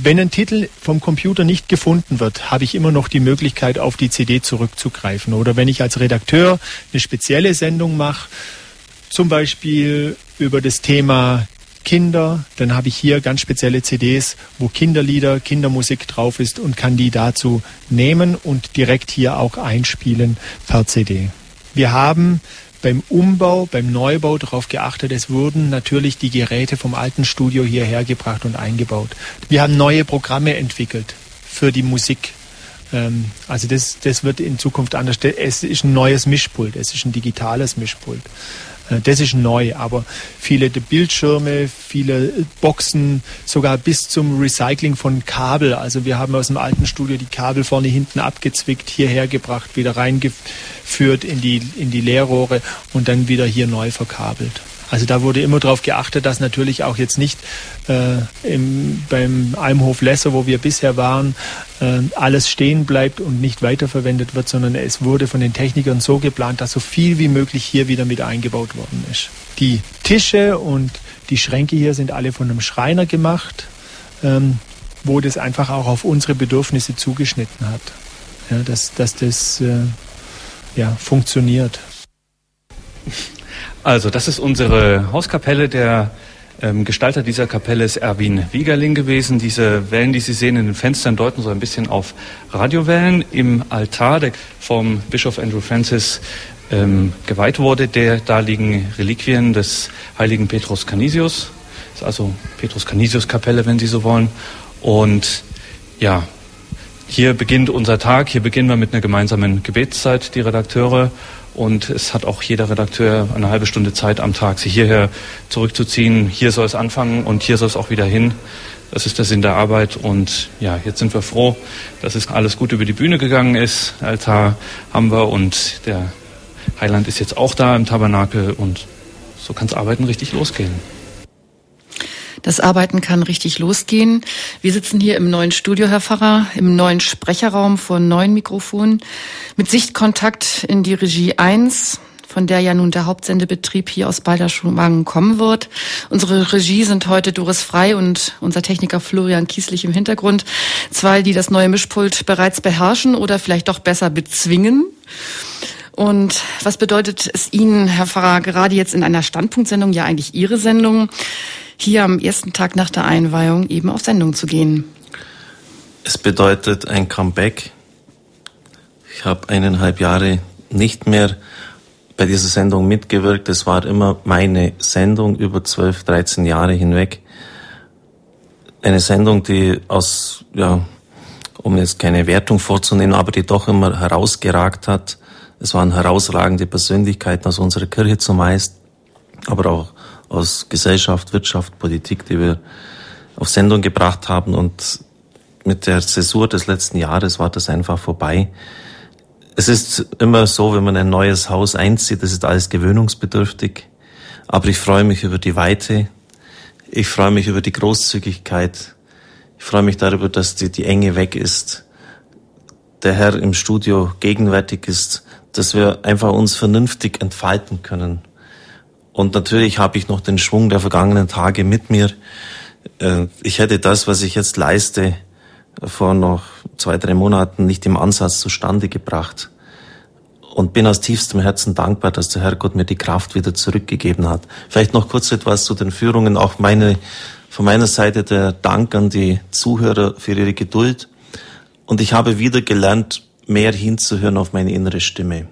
Wenn ein Titel vom Computer nicht gefunden wird, habe ich immer noch die Möglichkeit, auf die CD zurückzugreifen. Oder wenn ich als Redakteur eine spezielle Sendung mache, zum Beispiel über das Thema Kinder, dann habe ich hier ganz spezielle CDs, wo Kinderlieder, Kindermusik drauf ist und kann die dazu nehmen und direkt hier auch einspielen per CD. Wir haben beim Umbau, beim Neubau darauf geachtet, es wurden natürlich die Geräte vom alten Studio hierher gebracht und eingebaut. Wir haben neue Programme entwickelt für die Musik. Ähm, also das, das wird in Zukunft anders. Es ist ein neues Mischpult, es ist ein digitales Mischpult. Äh, das ist neu, aber viele Bildschirme, viele Boxen, sogar bis zum Recycling von Kabel. Also wir haben aus dem alten Studio die Kabel vorne hinten abgezwickt, hierher gebracht, wieder reingeführt in die, in die Leerrohre und dann wieder hier neu verkabelt. Also da wurde immer darauf geachtet, dass natürlich auch jetzt nicht äh, im, beim Almhof Lesser, wo wir bisher waren, äh, alles stehen bleibt und nicht weiterverwendet wird, sondern es wurde von den Technikern so geplant, dass so viel wie möglich hier wieder mit eingebaut worden ist. Die Tische und die Schränke hier sind alle von einem Schreiner gemacht, ähm, wo das einfach auch auf unsere Bedürfnisse zugeschnitten hat. Ja, dass, dass das äh, ja, funktioniert. Also, das ist unsere Hauskapelle. Der ähm, Gestalter dieser Kapelle ist Erwin Wiegerling gewesen. Diese Wellen, die Sie sehen in den Fenstern, deuten so ein bisschen auf Radiowellen. Im Altar, der vom Bischof Andrew Francis ähm, geweiht wurde, der, da liegen Reliquien des heiligen Petrus Canisius. Das ist also Petrus Canisius Kapelle, wenn Sie so wollen. Und ja, hier beginnt unser Tag. Hier beginnen wir mit einer gemeinsamen Gebetszeit, die Redakteure. Und es hat auch jeder Redakteur eine halbe Stunde Zeit am Tag, sich hierher zurückzuziehen. Hier soll es anfangen und hier soll es auch wieder hin. Das ist der Sinn der Arbeit. Und ja, jetzt sind wir froh, dass es alles gut über die Bühne gegangen ist. Altar haben wir und der Heiland ist jetzt auch da im Tabernakel. Und so kann das Arbeiten richtig losgehen. Das Arbeiten kann richtig losgehen. Wir sitzen hier im neuen Studio, Herr Pfarrer, im neuen Sprecherraum vor neuen Mikrofonen mit Sichtkontakt in die Regie 1 von der ja nun der Hauptsendebetrieb hier aus Balderschwangen kommen wird. Unsere Regie sind heute Doris Frei und unser Techniker Florian Kieslich im Hintergrund. Zwei, die das neue Mischpult bereits beherrschen oder vielleicht doch besser bezwingen. Und was bedeutet es Ihnen, Herr Pfarrer, gerade jetzt in einer Standpunktsendung, ja eigentlich Ihre Sendung, hier am ersten Tag nach der Einweihung eben auf Sendung zu gehen? Es bedeutet ein Comeback. Ich habe eineinhalb Jahre nicht mehr bei dieser Sendung mitgewirkt. Es war immer meine Sendung über zwölf, dreizehn Jahre hinweg. Eine Sendung, die aus, ja, um jetzt keine Wertung vorzunehmen, aber die doch immer herausgeragt hat. Es waren herausragende Persönlichkeiten aus unserer Kirche zumeist, aber auch aus Gesellschaft, Wirtschaft, Politik, die wir auf Sendung gebracht haben. Und mit der Zäsur des letzten Jahres war das einfach vorbei. Es ist immer so, wenn man ein neues Haus einzieht, das ist alles gewöhnungsbedürftig. Aber ich freue mich über die Weite. Ich freue mich über die Großzügigkeit. Ich freue mich darüber, dass die, die Enge weg ist. Der Herr im Studio gegenwärtig ist, dass wir einfach uns vernünftig entfalten können. Und natürlich habe ich noch den Schwung der vergangenen Tage mit mir. Äh, ich hätte das, was ich jetzt leiste, vor noch zwei, drei Monaten nicht im Ansatz zustande gebracht. Und bin aus tiefstem Herzen dankbar, dass der Herrgott mir die Kraft wieder zurückgegeben hat. Vielleicht noch kurz etwas zu den Führungen. Auch meine, von meiner Seite der Dank an die Zuhörer für ihre Geduld. Und ich habe wieder gelernt, mehr hinzuhören auf meine innere Stimme.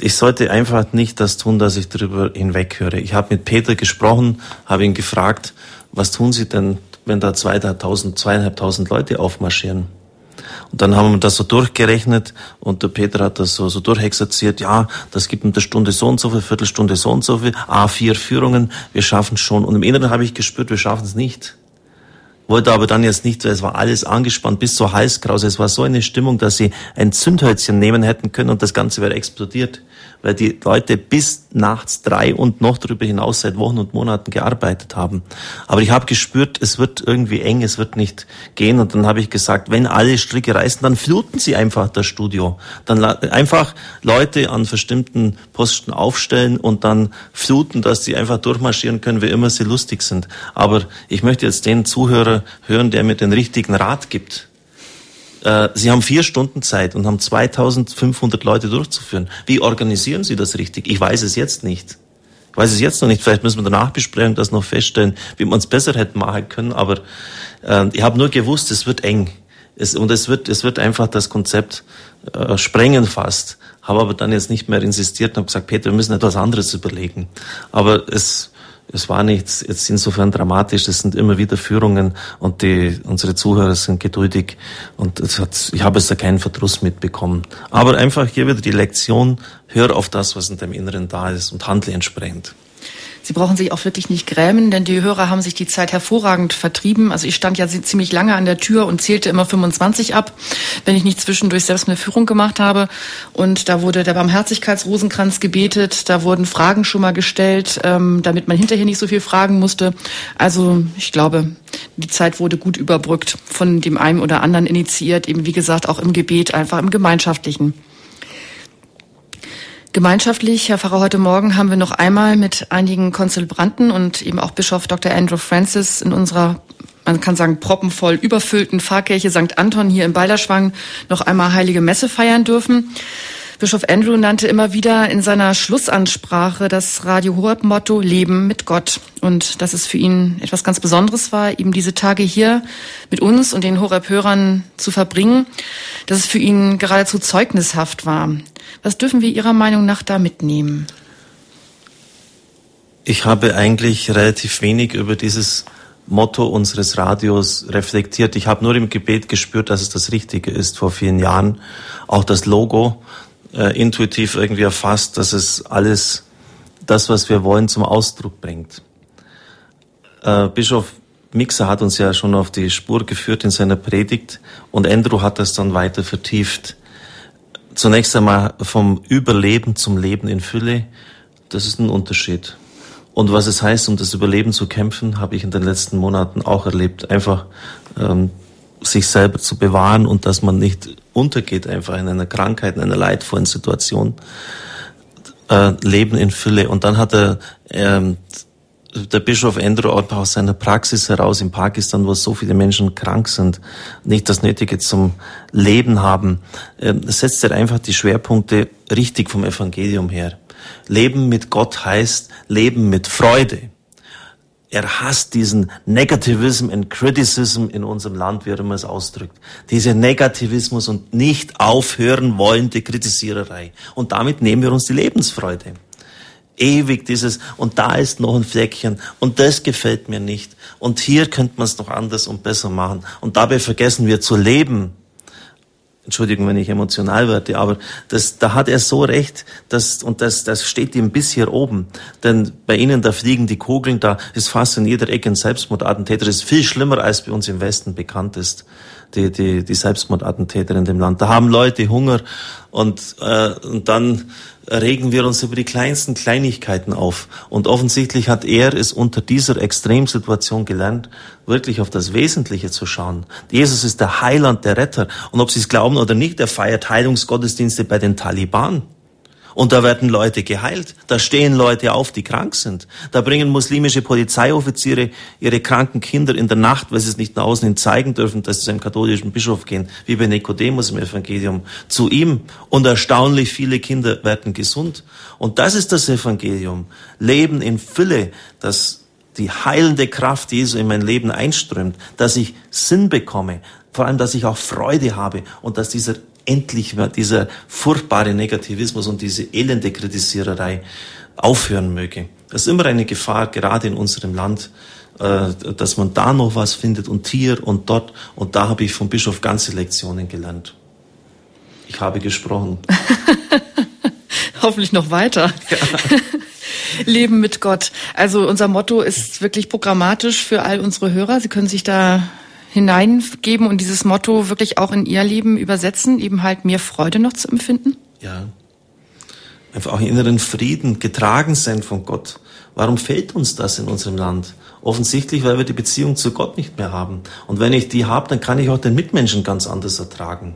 Ich sollte einfach nicht das tun, dass ich darüber hinweghöre. Ich habe mit Peter gesprochen, habe ihn gefragt, was tun Sie denn, wenn da zweieinhalbtausend, zweieinhalbtausend Leute aufmarschieren? Und dann haben wir das so durchgerechnet und der Peter hat das so, so durchexerziert, ja, das gibt in der Stunde so und so viel, Viertelstunde so und so viel, A4 Führungen, wir schaffen es schon. Und im Inneren habe ich gespürt, wir schaffen es nicht. Wollte aber dann jetzt nicht, es war alles angespannt bis zur Halskrause. Es war so eine Stimmung, dass sie ein Zündhölzchen nehmen hätten können und das Ganze wäre explodiert weil die Leute bis nachts drei und noch darüber hinaus seit Wochen und Monaten gearbeitet haben. Aber ich habe gespürt, es wird irgendwie eng, es wird nicht gehen. Und dann habe ich gesagt, wenn alle Stricke reißen, dann fluten sie einfach das Studio. Dann einfach Leute an bestimmten Posten aufstellen und dann fluten, dass sie einfach durchmarschieren können, wie immer sie lustig sind. Aber ich möchte jetzt den Zuhörer hören, der mir den richtigen Rat gibt. Äh, Sie haben vier Stunden Zeit und haben 2500 Leute durchzuführen. Wie organisieren Sie das richtig? Ich weiß es jetzt nicht. Ich weiß es jetzt noch nicht. Vielleicht müssen wir danach besprechen, das noch feststellen, wie man es besser hätte machen können. Aber äh, ich habe nur gewusst, es wird eng. Es, und es wird, es wird einfach das Konzept äh, sprengen fast. Habe aber dann jetzt nicht mehr insistiert und habe gesagt, Peter, wir müssen etwas anderes überlegen. Aber es, es war nichts jetzt insofern dramatisch. Es sind immer wieder Führungen und die, unsere Zuhörer sind geduldig und es hat, ich habe es da keinen Verdruss mitbekommen. Aber einfach hier wieder die Lektion, hör auf das, was in deinem Inneren da ist und handle entsprechend. Sie brauchen sich auch wirklich nicht grämen, denn die Hörer haben sich die Zeit hervorragend vertrieben. Also ich stand ja ziemlich lange an der Tür und zählte immer 25 ab, wenn ich nicht zwischendurch selbst eine Führung gemacht habe. Und da wurde der Barmherzigkeitsrosenkranz gebetet, da wurden Fragen schon mal gestellt, ähm, damit man hinterher nicht so viel fragen musste. Also ich glaube, die Zeit wurde gut überbrückt, von dem einen oder anderen initiiert, eben wie gesagt auch im Gebet, einfach im Gemeinschaftlichen. Gemeinschaftlich, Herr Pfarrer, heute Morgen haben wir noch einmal mit einigen Konzelebranten und eben auch Bischof Dr. Andrew Francis in unserer, man kann sagen, proppenvoll überfüllten Pfarrkirche St. Anton hier in Balderschwang noch einmal heilige Messe feiern dürfen. Bischof Andrew nannte immer wieder in seiner Schlussansprache das Radio Horeb Motto Leben mit Gott und dass es für ihn etwas ganz Besonderes war, eben diese Tage hier mit uns und den Horeb Hörern zu verbringen, dass es für ihn geradezu zeugnishaft war. Was dürfen wir Ihrer Meinung nach da mitnehmen? Ich habe eigentlich relativ wenig über dieses Motto unseres Radios reflektiert. Ich habe nur im Gebet gespürt, dass es das Richtige ist vor vielen Jahren. Auch das Logo äh, intuitiv irgendwie erfasst, dass es alles das, was wir wollen, zum Ausdruck bringt. Äh, Bischof Mixer hat uns ja schon auf die Spur geführt in seiner Predigt und Andrew hat das dann weiter vertieft. Zunächst einmal vom Überleben zum Leben in Fülle, das ist ein Unterschied. Und was es heißt, um das Überleben zu kämpfen, habe ich in den letzten Monaten auch erlebt. Einfach ähm, sich selber zu bewahren und dass man nicht untergeht einfach in einer Krankheit, in einer leidvollen Situation. Äh, Leben in Fülle. Und dann hat er ähm, der Bischof Andrew aus seiner Praxis heraus in Pakistan, wo so viele Menschen krank sind, nicht das Nötige zum Leben haben, ähm, setzt er einfach die Schwerpunkte richtig vom Evangelium her. Leben mit Gott heißt Leben mit Freude. Er hasst diesen Negativism and Criticism in unserem Land, wie er immer es ausdrückt. Diese Negativismus und nicht aufhören wollende Kritisiererei. Und damit nehmen wir uns die Lebensfreude ewig dieses, und da ist noch ein Fleckchen, und das gefällt mir nicht, und hier könnte man es noch anders und besser machen. Und dabei vergessen wir zu leben. Entschuldigung, wenn ich emotional werde, aber das, da hat er so recht, dass, und das, das steht ihm bis hier oben. Denn bei Ihnen, da fliegen die Kugeln, da ist fast in jeder Ecke ein Selbstmordattentäter. Das ist viel schlimmer, als bei uns im Westen bekannt ist, die, die, die Selbstmordattentäter in dem Land. Da haben Leute Hunger und, äh, und dann regen wir uns über die kleinsten Kleinigkeiten auf. Und offensichtlich hat er es unter dieser Extremsituation gelernt, wirklich auf das Wesentliche zu schauen. Jesus ist der Heiland, der Retter. Und ob Sie es glauben oder nicht, er feiert Heilungsgottesdienste bei den Taliban. Und da werden Leute geheilt. Da stehen Leute auf, die krank sind. Da bringen muslimische Polizeioffiziere ihre kranken Kinder in der Nacht, weil sie es nicht nach außen hin zeigen dürfen, dass sie zu einem katholischen Bischof gehen, wie bei Nikodemus im Evangelium, zu ihm. Und erstaunlich viele Kinder werden gesund. Und das ist das Evangelium. Leben in Fülle, dass die heilende Kraft Jesu in mein Leben einströmt, dass ich Sinn bekomme, vor allem, dass ich auch Freude habe und dass dieser endlich mal dieser furchtbare Negativismus und diese elende Kritisiererei aufhören möge. Das ist immer eine Gefahr, gerade in unserem Land, äh, dass man da noch was findet und hier und dort. Und da habe ich vom Bischof ganze Lektionen gelernt. Ich habe gesprochen. Hoffentlich noch weiter. Ja. Leben mit Gott. Also unser Motto ist wirklich programmatisch für all unsere Hörer. Sie können sich da hineingeben und dieses Motto wirklich auch in ihr Leben übersetzen, eben halt mehr Freude noch zu empfinden? Ja. Einfach auch inneren Frieden, getragen sein von Gott. Warum fehlt uns das in unserem Land? Offensichtlich, weil wir die Beziehung zu Gott nicht mehr haben. Und wenn ich die habe, dann kann ich auch den Mitmenschen ganz anders ertragen.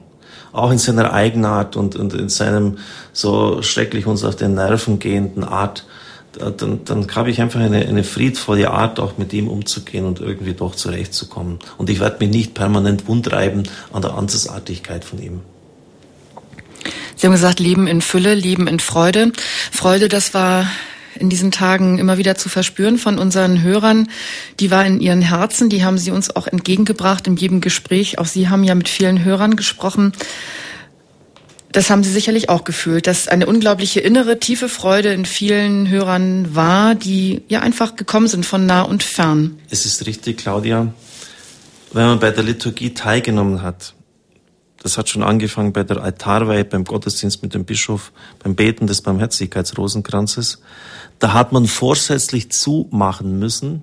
Auch in seiner Eigenart und, und in seinem so schrecklich uns auf den Nerven gehenden Art dann, dann habe ich einfach eine, eine friedvolle Art, auch mit ihm umzugehen und irgendwie doch zurechtzukommen. Und ich werde mich nicht permanent wundreiben an der Andersartigkeit von ihm. Sie haben gesagt, Leben in Fülle, Leben in Freude. Freude, das war in diesen Tagen immer wieder zu verspüren von unseren Hörern. Die war in ihren Herzen, die haben sie uns auch entgegengebracht in jedem Gespräch. Auch Sie haben ja mit vielen Hörern gesprochen. Das haben Sie sicherlich auch gefühlt, dass eine unglaubliche innere, tiefe Freude in vielen Hörern war, die ja einfach gekommen sind von nah und fern. Es ist richtig, Claudia. Wenn man bei der Liturgie teilgenommen hat, das hat schon angefangen bei der Altarweihe, beim Gottesdienst mit dem Bischof, beim Beten des Barmherzigkeitsrosenkranzes, da hat man vorsätzlich zumachen müssen,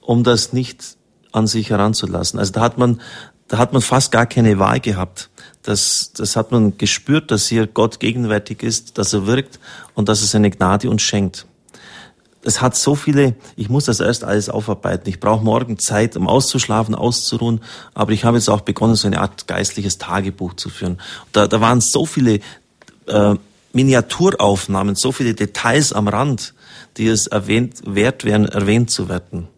um das nicht an sich heranzulassen. Also da hat man, da hat man fast gar keine Wahl gehabt das, das hat man gespürt, dass hier Gott gegenwärtig ist, dass er wirkt und dass er seine Gnade uns schenkt. Es hat so viele, ich muss das erst alles aufarbeiten. Ich brauche morgen Zeit, um auszuschlafen, auszuruhen. Aber ich habe jetzt auch begonnen, so eine Art geistliches Tagebuch zu führen. Da, da waren so viele äh, Miniaturaufnahmen, so viele Details am Rand, die es erwähnt, wert wären, erwähnt zu werden.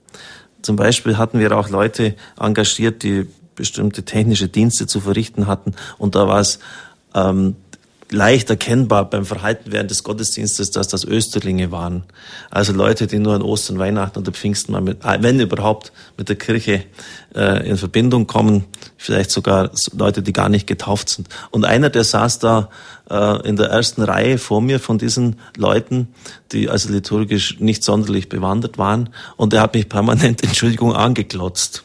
Zum Beispiel hatten wir auch Leute engagiert, die bestimmte technische Dienste zu verrichten hatten. Und da war es ähm, leicht erkennbar beim Verhalten während des Gottesdienstes, dass das Österlinge waren. Also Leute, die nur an Ostern, Weihnachten oder Pfingsten mal mit, äh, wenn überhaupt, mit der Kirche äh, in Verbindung kommen. Vielleicht sogar Leute, die gar nicht getauft sind. Und einer, der saß da äh, in der ersten Reihe vor mir von diesen Leuten, die also liturgisch nicht sonderlich bewandert waren. Und er hat mich permanent, Entschuldigung, angeklotzt.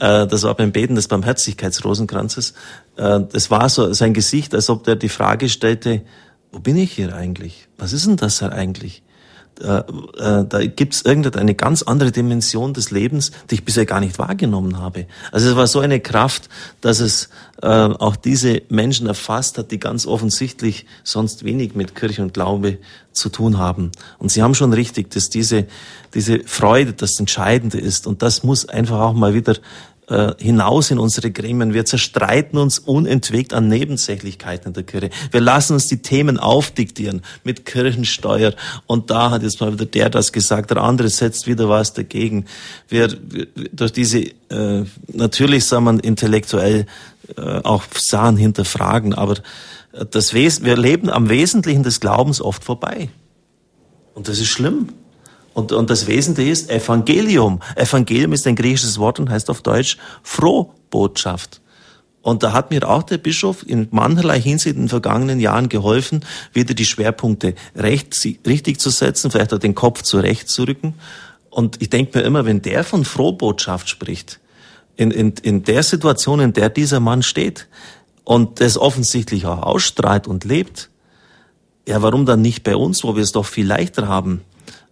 Äh, das war beim Beten des Barmherzigkeitsrosenkranzes. Äh, das war so sein Gesicht, als ob der die Frage stellte, wo bin ich hier eigentlich? Was ist denn das eigentlich? Äh, da gibt es irgendeine ganz andere Dimension des Lebens, die ich bisher gar nicht wahrgenommen habe. Also es war so eine Kraft, dass es auch diese Menschen erfasst hat, die ganz offensichtlich sonst wenig mit Kirche und Glaube zu tun haben. Und Sie haben schon richtig, dass diese, diese Freude das Entscheidende ist. Und das muss einfach auch mal wieder äh, hinaus in unsere Gremien. Wir zerstreiten uns unentwegt an Nebensächlichkeiten in der Kirche. Wir lassen uns die Themen aufdiktieren mit Kirchensteuer. Und da hat jetzt mal wieder der das gesagt, der andere setzt wieder was dagegen. Wir, wir durch diese, äh, natürlich soll man intellektuell äh, auch Sachen hinterfragen, aber das Wes wir leben am Wesentlichen des Glaubens oft vorbei. Und das ist schlimm. Und, und das Wesentliche ist Evangelium. Evangelium ist ein griechisches Wort und heißt auf Deutsch Frohbotschaft. Und da hat mir auch der Bischof in mancherlei Hinsicht in den vergangenen Jahren geholfen, wieder die Schwerpunkte recht, richtig zu setzen, vielleicht auch den Kopf zurechtzurücken. Und ich denke mir immer, wenn der von Frohbotschaft spricht, in, in, in der Situation, in der dieser Mann steht, und das offensichtlich auch ausstrahlt und lebt, ja, warum dann nicht bei uns, wo wir es doch viel leichter haben,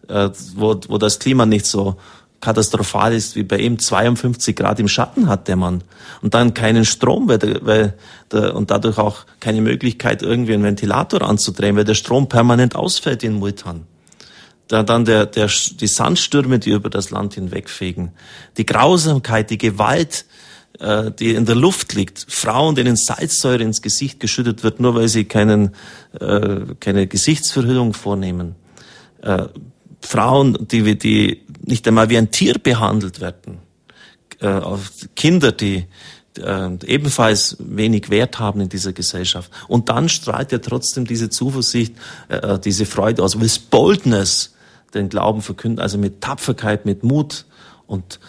äh, wo, wo das Klima nicht so katastrophal ist wie bei ihm 52 Grad im Schatten hat der Mann und dann keinen Strom weil, weil der, und dadurch auch keine Möglichkeit irgendwie einen Ventilator anzudrehen, weil der Strom permanent ausfällt in Multan. Da dann der, der, die Sandstürme, die über das Land hinwegfegen, die Grausamkeit, die Gewalt, äh, die in der Luft liegt, Frauen, denen Salzsäure ins Gesicht geschüttet wird, nur weil sie keinen, äh, keine Gesichtsverhüllung vornehmen. Äh, Frauen, die, die nicht einmal wie ein Tier behandelt werden. Äh, Kinder, die äh, ebenfalls wenig Wert haben in dieser Gesellschaft. Und dann strahlt ja trotzdem diese Zuversicht, äh, äh diese Freude aus. With boldness den Glauben verkünden, also mit Tapferkeit, mit Mut. Und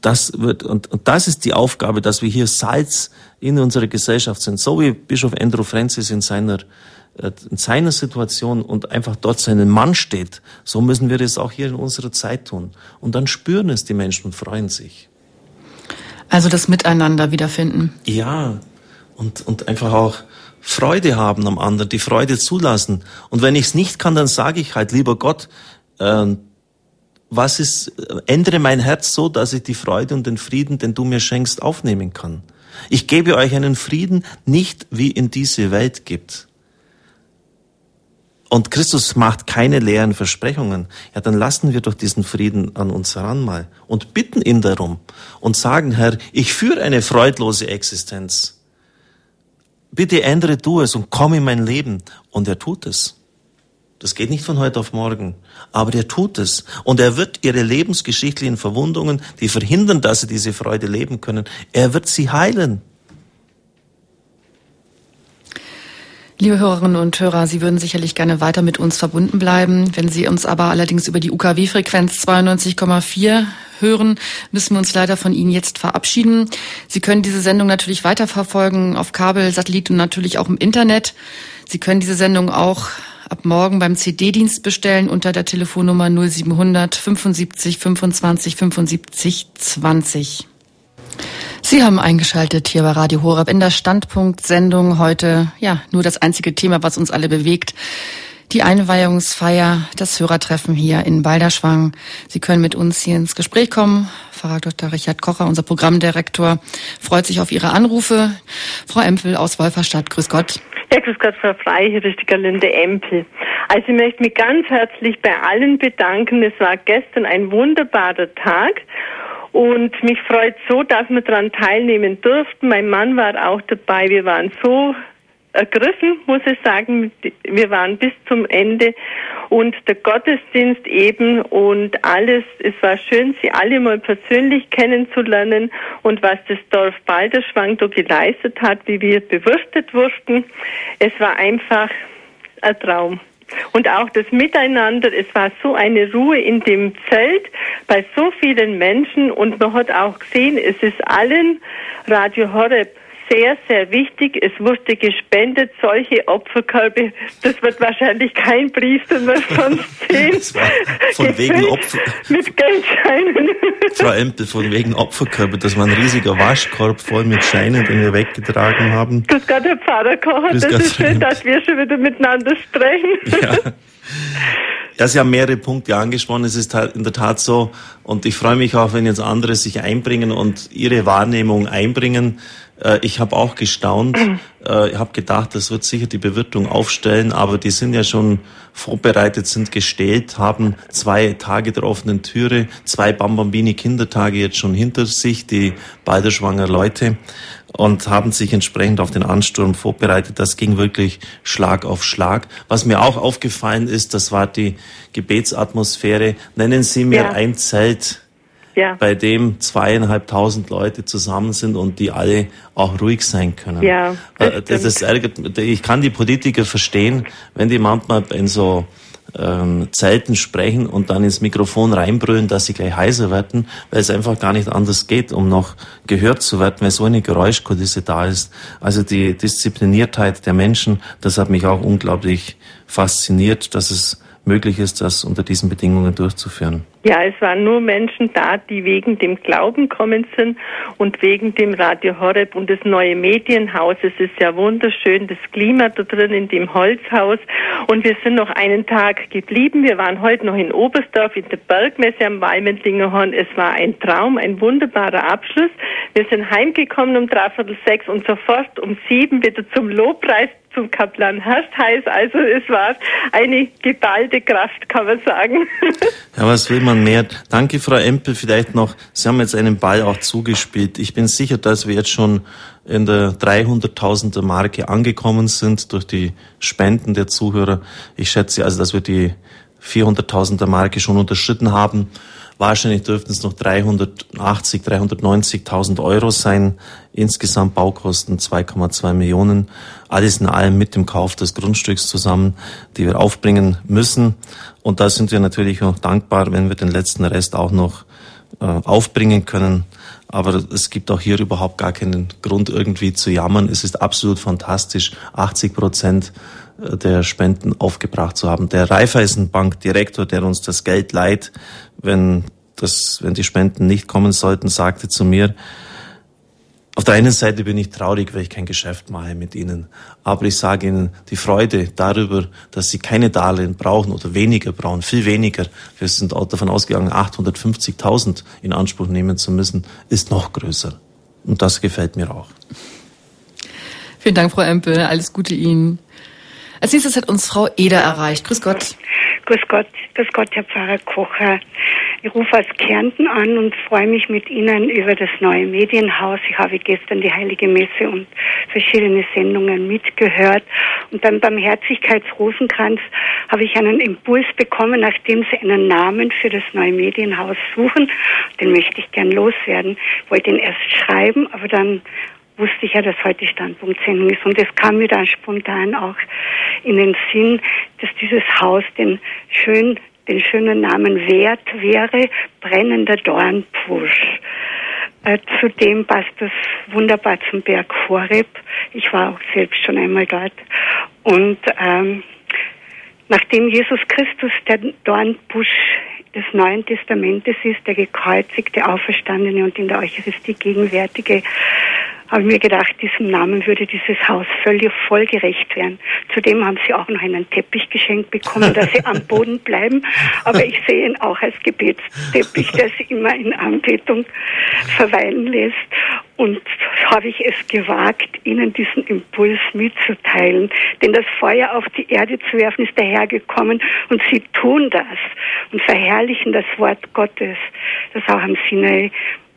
das wird, und, und das ist die Aufgabe, dass wir hier Salz in unserer Gesellschaft sind. So wie Bischof Andrew Francis in seiner, in seiner Situation und einfach dort seinen Mann steht. So müssen wir das auch hier in unserer Zeit tun. Und dann spüren es die Menschen und freuen sich. Also das Miteinander wiederfinden. Ja. Und, und einfach auch Freude haben am anderen, die Freude zulassen. Und wenn ich es nicht kann, dann sage ich halt, lieber Gott, äh, was ist, ändere mein Herz so, dass ich die Freude und den Frieden, den du mir schenkst, aufnehmen kann. Ich gebe euch einen Frieden nicht wie in diese Welt gibt. Und Christus macht keine leeren Versprechungen. Ja, dann lassen wir doch diesen Frieden an uns heran mal und bitten ihn darum und sagen, Herr, ich führe eine freudlose Existenz. Bitte ändere du es und komm in mein Leben. Und er tut es. Das geht nicht von heute auf morgen. Aber er tut es. Und er wird ihre lebensgeschichtlichen Verwundungen, die verhindern, dass sie diese Freude leben können, er wird sie heilen. Liebe Hörerinnen und Hörer, Sie würden sicherlich gerne weiter mit uns verbunden bleiben. Wenn Sie uns aber allerdings über die UKW-Frequenz 92,4 hören, müssen wir uns leider von Ihnen jetzt verabschieden. Sie können diese Sendung natürlich weiterverfolgen auf Kabel, Satellit und natürlich auch im Internet. Sie können diese Sendung auch ab morgen beim CD-Dienst bestellen unter der Telefonnummer 0700 75 25 75 20. Sie haben eingeschaltet hier bei Radio Horeb in der Standpunkt-Sendung heute. Ja, nur das einzige Thema, was uns alle bewegt. Die Einweihungsfeier, das Hörertreffen hier in Balderschwang. Sie können mit uns hier ins Gespräch kommen. Pfarrer Dr. Richard Kocher, unser Programmdirektor, freut sich auf Ihre Anrufe. Frau Empfel aus Wolferstadt, grüß Gott. Ja, grüß Gott, Frau Frei, hier ist die Galinde Empel. Also ich möchte mich ganz herzlich bei allen bedanken. Es war gestern ein wunderbarer Tag und mich freut so, dass wir daran teilnehmen durften. Mein Mann war auch dabei. Wir waren so ergriffen, muss ich sagen. Wir waren bis zum Ende und der Gottesdienst eben und alles. Es war schön, Sie alle mal persönlich kennenzulernen und was das Dorf Balderschwang da geleistet hat, wie wir bewirtet wurden. Es war einfach ein Traum. Und auch das Miteinander, es war so eine Ruhe in dem Zelt bei so vielen Menschen. Und man hat auch gesehen, es ist allen Radio Horeb sehr, sehr wichtig. Es wurde gespendet, solche Opferkörbe. Das wird wahrscheinlich kein Priester mehr sonst sehen. von wegen Opfer. Mit Geldscheinen. Frau Empel, von wegen Opferkörbe. Das war ein riesiger Waschkorb voll mit Scheinen, den wir weggetragen haben. Das Gott, Herr Pfarrer Kocher. Das ist schön, dass wir schon wieder miteinander sprechen. Ja. Ja, Sie haben mehrere Punkte angesprochen. Es ist halt in der Tat so, und ich freue mich auch, wenn jetzt andere sich einbringen und ihre Wahrnehmung einbringen. Äh, ich habe auch gestaunt. Äh, ich habe gedacht, das wird sicher die Bewirtung aufstellen, aber die sind ja schon vorbereitet, sind gestellt, haben zwei Tage der offenen Türe, zwei Bambambini Kindertage jetzt schon hinter sich, die beide schwanger Leute und haben sich entsprechend auf den Ansturm vorbereitet. Das ging wirklich Schlag auf Schlag. Was mir auch aufgefallen ist, das war die Gebetsatmosphäre. Nennen Sie mir ja. ein Zelt, ja. bei dem zweieinhalbtausend Leute zusammen sind und die alle auch ruhig sein können. Ja, äh, das, das ärgert, ich kann die Politiker verstehen, wenn die manchmal in so ähm, Zelten sprechen und dann ins Mikrofon reinbrüllen, dass sie gleich heiser werden, weil es einfach gar nicht anders geht, um noch gehört zu werden, weil so eine Geräuschkulisse da ist. Also die Diszipliniertheit der Menschen, das hat mich auch unglaublich fasziniert, dass es möglich ist, das unter diesen Bedingungen durchzuführen. Ja, es waren nur Menschen da, die wegen dem Glauben kommen sind und wegen dem Radio Horeb und das neue Medienhaus. Es ist ja wunderschön, das Klima da drin in dem Holzhaus. Und wir sind noch einen Tag geblieben. Wir waren heute noch in Oberstdorf in der Bergmesse am Walmendlingerhorn. Es war ein Traum, ein wunderbarer Abschluss. Wir sind heimgekommen um dreiviertel sechs und sofort um sieben wieder zum Lobpreis zum Kaplan Herstheiß. Also es war eine geballte Kraft, kann man sagen. Ja, was will man mehr? Danke, Frau Empel. Vielleicht noch, Sie haben jetzt einen Ball auch zugespielt. Ich bin sicher, dass wir jetzt schon in der 300.000er Marke angekommen sind durch die Spenden der Zuhörer. Ich schätze also, dass wir die 400.000er Marke schon unterschritten haben. Wahrscheinlich dürften es noch 380, 390.000 Euro sein. Insgesamt Baukosten 2,2 Millionen. Alles in allem mit dem Kauf des Grundstücks zusammen, die wir aufbringen müssen. Und da sind wir natürlich auch dankbar, wenn wir den letzten Rest auch noch äh, aufbringen können. Aber es gibt auch hier überhaupt gar keinen Grund irgendwie zu jammern. Es ist absolut fantastisch, 80 Prozent der Spenden aufgebracht zu haben. Der Raiffeisenbank-Direktor, der uns das Geld leiht, wenn, das, wenn die Spenden nicht kommen sollten, sagte zu mir, auf der einen Seite bin ich traurig, weil ich kein Geschäft mache mit Ihnen. Aber ich sage Ihnen, die Freude darüber, dass Sie keine Darlehen brauchen oder weniger brauchen, viel weniger, wir sind auch davon ausgegangen, 850.000 in Anspruch nehmen zu müssen, ist noch größer. Und das gefällt mir auch. Vielen Dank, Frau Empel. Alles Gute Ihnen. Als nächstes hat uns Frau Eder erreicht. Grüß Gott. Grüß Gott, grüß Gott, Herr Pfarrer Kocher. Ich rufe aus Kärnten an und freue mich mit Ihnen über das neue Medienhaus. Ich habe gestern die Heilige Messe und verschiedene Sendungen mitgehört. Und beim Barmherzigkeitsrosenkranz habe ich einen Impuls bekommen, nachdem Sie einen Namen für das neue Medienhaus suchen. Den möchte ich gern loswerden. Ich wollte ihn erst schreiben, aber dann wusste ich ja, dass heute Standpunktsendung ist. Und es kam mir dann spontan auch in den Sinn, dass dieses Haus den schön, den schönen Namen wert wäre, brennender Dornbusch. Äh, zudem passt das wunderbar zum Berg Horeb. Ich war auch selbst schon einmal dort. Und ähm, nachdem Jesus Christus der Dornbusch des Neuen Testamentes ist, der gekreuzigte, auferstandene und in der Eucharistie gegenwärtige, habe mir gedacht, diesem Namen würde dieses Haus völlig vollgerecht werden. Zudem haben sie auch noch einen Teppich geschenkt bekommen, dass sie am Boden bleiben. Aber ich sehe ihn auch als Gebetsteppich, der sie immer in Anbetung verweilen lässt. Und habe ich es gewagt, Ihnen diesen Impuls mitzuteilen. Denn das Feuer auf die Erde zu werfen ist dahergekommen und Sie tun das und verherrlichen das Wort Gottes, das auch am Sinai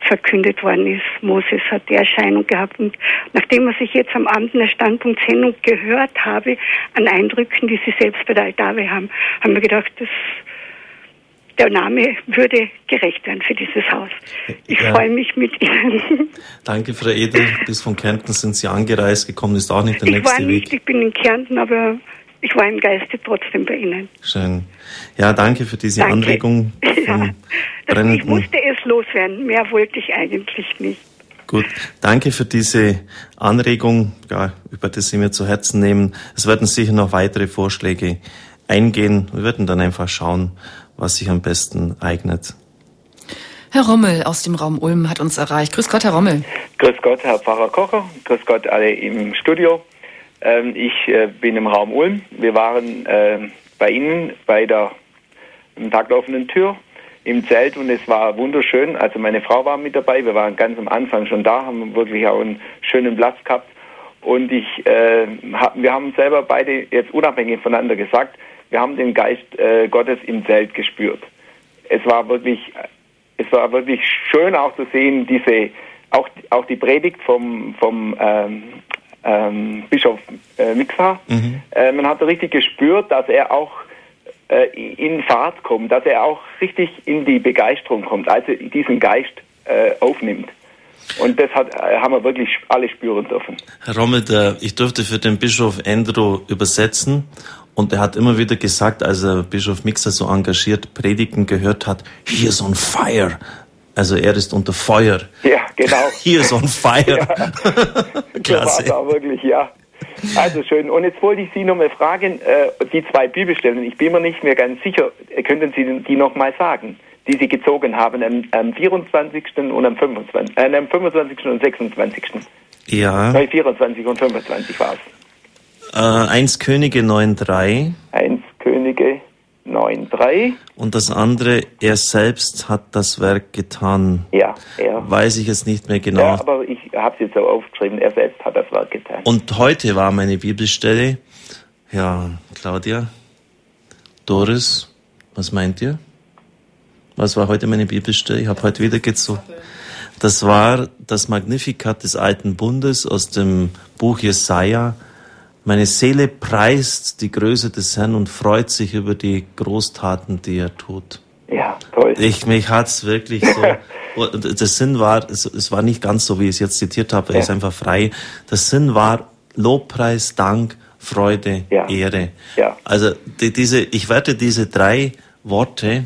verkündet worden ist. Moses hat die Erscheinung gehabt. Und nachdem was ich jetzt am Abend in der Standpunktsendung gehört habe, an Eindrücken, die Sie selbst bei der Altave haben, haben wir gedacht, das, der Name würde gerecht werden für dieses Haus. Ich ja. freue mich mit Ihnen. Danke, Frau Edel. Bis von Kärnten sind Sie angereist gekommen, ist auch nicht der ich nächste war nicht, Weg. Ich bin in Kärnten, aber ich war im Geiste trotzdem bei Ihnen. Schön. Ja, danke für diese danke. Anregung. Ja, das, ich musste es loswerden. Mehr wollte ich eigentlich nicht. Gut, danke für diese Anregung, ja, über das Sie mir zu Herzen nehmen. Es werden sicher noch weitere Vorschläge eingehen. Wir werden dann einfach schauen, was sich am besten eignet. Herr Rommel aus dem Raum Ulm hat uns erreicht. Grüß Gott, Herr Rommel. Grüß Gott, Herr Pfarrer Kocher. Grüß Gott alle im Studio. Ähm, ich äh, bin im Raum Ulm. Wir waren äh, bei Ihnen bei der taglaufenden Tür im Zelt und es war wunderschön. Also meine Frau war mit dabei. Wir waren ganz am Anfang schon da, haben wirklich auch einen schönen Platz gehabt. Und ich, äh, hab, wir haben selber beide jetzt unabhängig voneinander gesagt, wir haben den Geist äh, Gottes im Zelt gespürt. Es war wirklich, es war wirklich schön auch zu sehen, diese, auch, auch die Predigt vom, vom ähm, ähm, Bischof äh, Mixa. Mhm. Äh, man hat richtig gespürt, dass er auch äh, in Fahrt kommt, dass er auch richtig in die Begeisterung kommt, also diesen Geist äh, aufnimmt. Und das hat, äh, haben wir wirklich alle spüren dürfen. Herr Rommel, der, ich durfte für den Bischof Endro übersetzen und er hat immer wieder gesagt, als er Bischof Mixer so engagiert Predigen gehört hat, here's on fire. Also er ist unter Feuer. Ja, genau. Here's on fire. Ja. Klasse. So wirklich, ja. Also schön. Und jetzt wollte ich Sie noch mal fragen, äh, die zwei Bibelstellen, ich bin mir nicht mehr ganz sicher, könnten Sie die noch mal sagen, die Sie gezogen haben am, am 24. und am 25. Äh, am 25. und 26. Ja. Nein, 24 und 25 war es. Äh, 1 Könige 9,3. 1 Könige 9,3. Und das andere, er selbst hat das Werk getan. Ja, er. Weiß ich jetzt nicht mehr genau. Ja, aber ich habe es jetzt so aufgeschrieben, er selbst hat das Werk getan. Und heute war meine Bibelstelle. Ja, Claudia, Doris, was meint ihr? Was war heute meine Bibelstelle? Ich habe heute wieder gezogen. Das war das Magnificat des alten Bundes aus dem Buch Jesaja. Meine Seele preist die Größe des Herrn und freut sich über die Großtaten, die er tut. Ja, toll. Ich, mich hat's wirklich so. Und der Sinn war, es, es war nicht ganz so, wie ich es jetzt zitiert habe, er ist einfach frei. Der Sinn war Lobpreis, Dank, Freude, Ja. Ehre. Ja. Also die, diese, ich werde diese drei Worte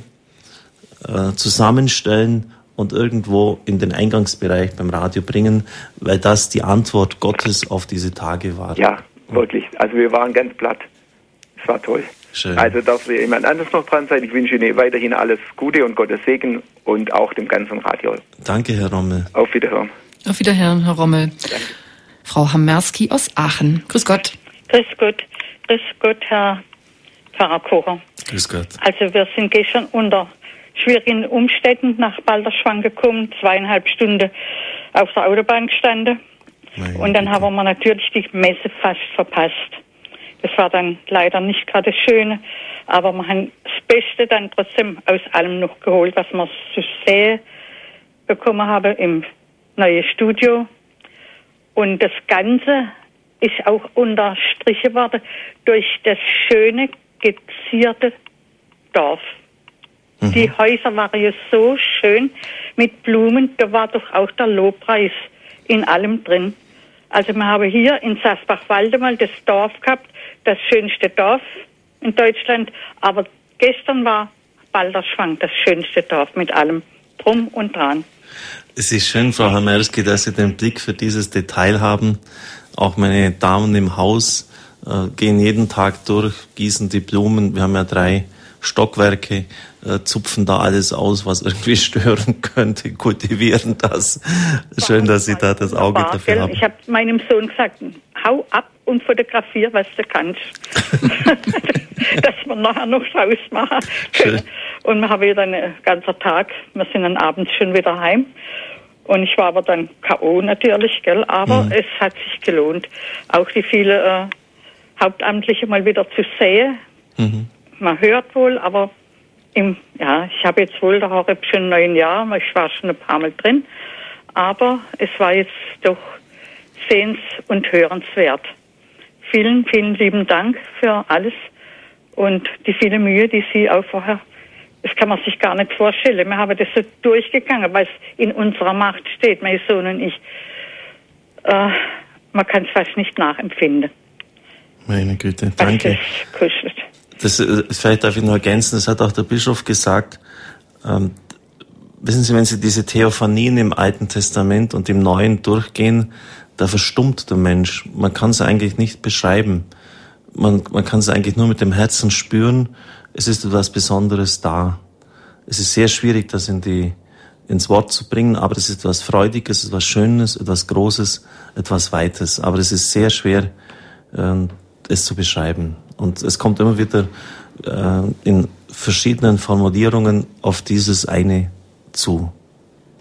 äh, zusammenstellen und irgendwo in den Eingangsbereich beim Radio bringen, weil das die Antwort Gottes auf diese Tage war. Ja, wirklich. Also wir waren ganz platt. Es war toll. Schön. Also darf jemand anderes noch dran sein. Ich wünsche Ihnen weiterhin alles Gute und Gottes Segen und auch dem ganzen Radio. Danke, Herr Rommel. Auf Wiederhören. Auf Wiederhören, Herr Rommel. Frau Hamerski aus Aachen. Grüß Gott. Grüß Gott. Grüß Gott, Herr Pfarrer Kocher. Grüß Gott. Also wir sind gestern unter schwierigen Umständen nach Balderschwang gekommen, zweieinhalb Stunden auf der Autobahn gestanden. Und dann haben wir natürlich die Messe fast verpasst. Das war dann leider nicht gerade das Schöne, aber wir haben das Beste dann trotzdem aus allem noch geholt, was wir zu sehen bekommen haben im neuen Studio. Und das Ganze ist auch unterstrichen worden durch das schöne, gezierte Dorf. Die Häuser waren ja so schön mit Blumen, da war doch auch der Lobpreis in allem drin. Also wir haben hier in Sasbach-Walde mal das Dorf gehabt, das schönste Dorf in Deutschland, aber gestern war Balderschwang das schönste Dorf mit allem drum und dran. Es ist schön, Frau Hamerski, dass Sie den Blick für dieses Detail haben. Auch meine Damen im Haus äh, gehen jeden Tag durch, gießen die Blumen. Wir haben ja drei Stockwerke, äh, zupfen da alles aus, was irgendwie stören könnte, kultivieren das. Schön, dass Sie da das Auge dafür haben. Ich habe meinem Sohn gesagt, hau ab und fotografier, was du kannst. Dass wir nachher noch draus machen können. Und wir haben wieder einen ganzen Tag, wir sind dann abends schon wieder heim. Und ich war aber dann K.O. natürlich, gell? aber Mhm. es hat sich gelohnt, auch die viele äh, Hauptamtliche mal wieder zu sehen. Mhm. Man hört wohl, aber im, ja, ich habe jetzt wohl der Horeb schon neun Jahre, ich war schon ein paar Mal drin, aber es war jetzt doch sehens- und hörenswert. Vielen, vielen lieben Dank für alles und die viele Mühe, die Sie auch vorher, das kann man sich gar nicht vorstellen. Wir haben das so durchgegangen, weil es in unserer Macht steht, mein Sohn und ich. Äh, man kann es fast nicht nachempfinden, Meine Güte, was danke. das kostet. Das, äh, vielleicht darf ich nur ergänzen, das hat auch der Bischof gesagt. Ähm, wissen Sie, wenn Sie diese Theophanien im Alten Testament und im Neuen durchgehen, da verstummt der Mensch. Man kann es eigentlich nicht beschreiben. Man, man kann es eigentlich nur mit dem Herzen spüren. Es ist etwas Besonderes da. Es ist sehr schwierig, das in die, ins Wort zu bringen, aber es ist etwas Freudiges, etwas Schönes, etwas Großes, etwas Weites. Aber es ist sehr schwer, ähm, es zu beschreiben. Und es kommt immer wieder äh, in verschiedenen Formulierungen auf dieses eine zu.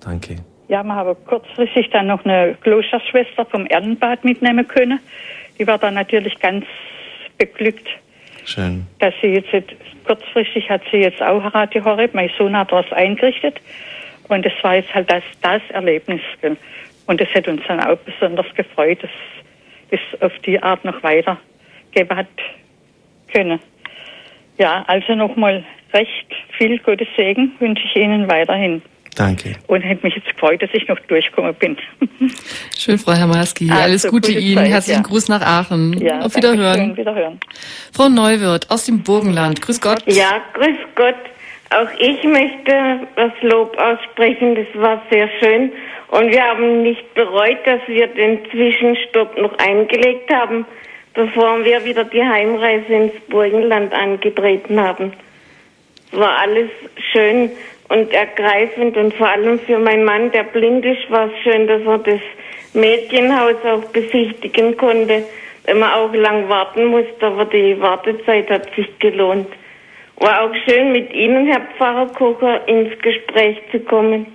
Danke. Ja, wir haben kurzfristig dann noch eine Klosterschwester vom Erdenbad mitnehmen können. Die war dann natürlich ganz beglückt, Schön. dass sie jetzt, kurzfristig hat sie jetzt auch Radio Horeb, mein Sohn hat was eingerichtet. Und das war jetzt halt das, das Erlebnis. Und das hat uns dann auch besonders gefreut, dass es auf die Art noch weitergeben hat können. Ja, also nochmal recht viel Gottes Segen wünsche ich Ihnen weiterhin. Danke. Und hätte mich jetzt gefreut, dass ich noch durchgekommen bin. Schön, Frau Hermaski. Also, Alles Gute gute Ihnen. Zeit, Herzlichen ja. Gruß nach Aachen. Ja, Auf Wiederhören. schön, Wiederhören. Frau Neuwirth aus dem Burgenland. Grüß Gott. Ja, grüß Gott. Auch ich möchte das Lob aussprechen. Das war sehr schön. Und wir haben nicht bereut, dass wir den Zwischenstopp noch eingelegt haben, bevor wir wieder die Heimreise ins Burgenland angetreten haben. Es war alles schön und ergreifend und vor allem für meinen Mann, der blind ist, war es schön, dass er das Mädchenhaus auch besichtigen konnte, wenn man auch lang warten musste, aber die Wartezeit hat sich gelohnt. War auch schön, mit Ihnen, Herr Pfarrer Kocher, ins Gespräch zu kommen.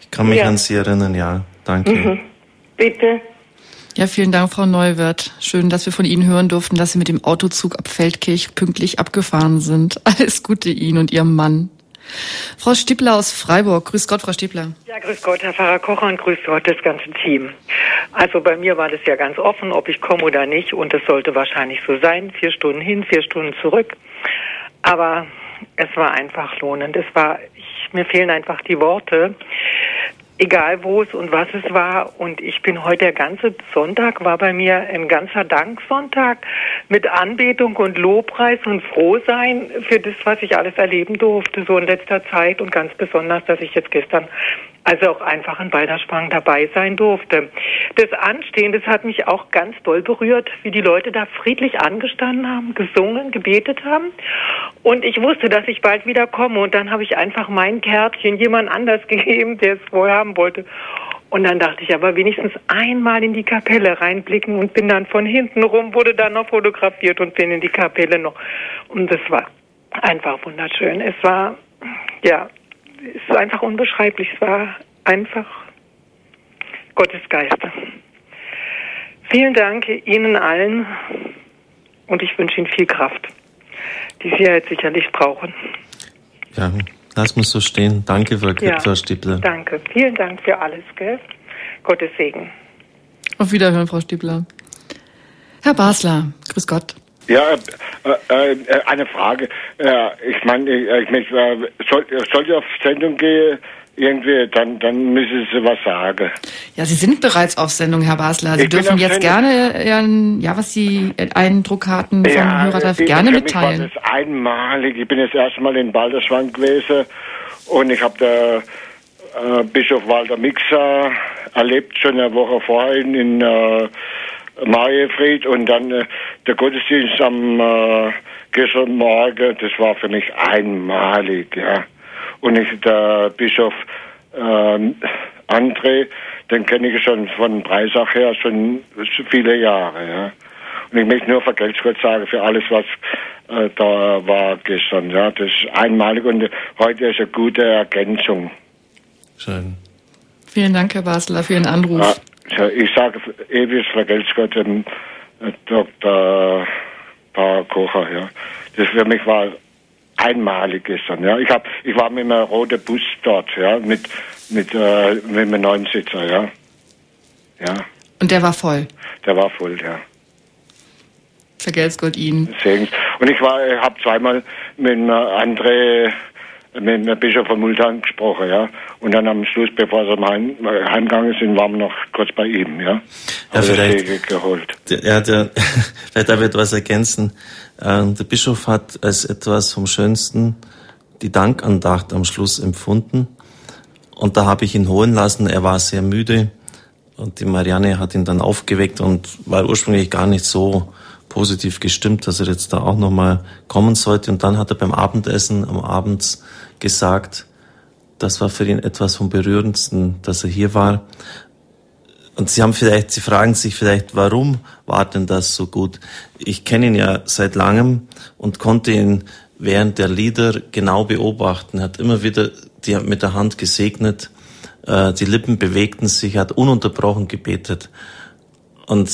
Ich kann mich ja. an Sie erinnern, ja. Danke. Mhm. Bitte. Ja, vielen Dank, Frau Neuwirth. Schön, dass wir von Ihnen hören durften, dass Sie mit dem Autozug ab Feldkirch pünktlich abgefahren sind. Alles Gute Ihnen und Ihrem Mann. Frau Stippler aus Freiburg. Grüß Gott, Frau Stippler. Ja, grüß Gott, Herr Pfarrer Kocher und grüß Gott das ganze Team. Also bei mir war das ja ganz offen, ob ich komme oder nicht und es sollte wahrscheinlich so sein. Vier Stunden hin, vier Stunden zurück. Aber es war einfach lohnend. Es war, ich, mir fehlen einfach die Worte egal wo es und was es war. Und ich bin heute, der ganze Sonntag war bei mir ein ganzer Danksonntag mit Anbetung und Lobpreis und Frohsein für das, was ich alles erleben durfte, so in letzter Zeit und ganz besonders, dass ich jetzt gestern also auch einfach in Balderschwang dabei sein durfte. Das Anstehen, das hat mich auch ganz doll berührt, wie die Leute da friedlich angestanden haben, gesungen, gebetet haben. Und ich wusste, dass ich bald wieder komme. Und dann habe ich einfach mein Kärtchen jemand anders gegeben, der es wohl haben wollte. Und dann dachte ich aber wenigstens einmal in die Kapelle reinblicken und bin dann von hinten rum, wurde dann noch fotografiert und bin in die Kapelle noch. Und das war einfach wunderschön. Es war, ja, ist einfach unbeschreiblich. Es war einfach Gottes Geist. Vielen Dank Ihnen allen und ich wünsche Ihnen viel Kraft, die Sie jetzt sicherlich brauchen. Ja, lass uns so stehen. Danke, Frau, ja, Frau Stippler. Danke. Vielen Dank für alles. Gell? Gottes Segen. Auf Wiederhören, Frau Stippler. Herr Basler, grüß Gott. Ja, äh, äh, eine Frage. Ja, ich meine, ich, ich, äh, soll, soll ich auf Sendung gehen? Irgendwie, dann, dann müssen Sie was sagen. Ja, Sie sind bereits auf Sendung, Herr Basler. Sie ich dürfen jetzt Sendung. gerne, ja, was Sie Eindruck hatten vom ja, Hörertreff, gerne mitteilen. Mich war das einmalig. Ich bin jetzt erstmal in Balderschwang gewesen und ich habe da äh, Bischof Walter Mixer erlebt, schon eine Woche vorher in, in äh, Mariefried und dann äh, der Gottesdienst am äh, gestern Morgen, das war für mich einmalig, ja. Und ich, der Bischof äh, André, den kenne ich schon von Breisach her schon viele Jahre, ja. Und ich möchte nur vergelt's Gott sagen für alles, was äh, da war gestern, ja. Das ist einmalig und heute ist eine gute Ergänzung. Schön. Vielen Dank, Herr Basler, für Ihren Anruf. Ja ich sage ewig vergelt's Gott dem äh, Dr. Paul Kocher, ja. Das für mich war einmalig gestern, ja. Ich hab, ich war mit einem roten Bus dort, ja, mit, mit, äh, mit einem Neunsitzer, ja. Ja. Und der war voll? Der war voll, ja. Vergelt's Gott Ihnen. Und ich war, ich habe zweimal mit einem André mit dem Bischof von Multan gesprochen, ja. Und dann am Schluss, bevor sie heim, heimgegangen sind, waren wir noch kurz bei ihm, ja. Ja, vielleicht, geholt. Ja, der, vielleicht darf ich etwas ergänzen. Ähm, der Bischof hat als etwas vom Schönsten die Dankandacht am Schluss empfunden. Und da habe ich ihn holen lassen. Er war sehr müde. Und die Marianne hat ihn dann aufgeweckt und war ursprünglich gar nicht so positiv gestimmt, dass er jetzt da auch nochmal kommen sollte. Und dann hat er beim Abendessen am Abend gesagt, das war für ihn etwas vom Berührendsten, dass er hier war. Und Sie haben vielleicht, Sie fragen sich vielleicht, warum war denn das so gut? Ich kenne ihn ja seit langem und konnte ihn während der Lieder genau beobachten. Er hat immer wieder die, mit der Hand gesegnet, äh, die Lippen bewegten sich, hat ununterbrochen gebetet. Und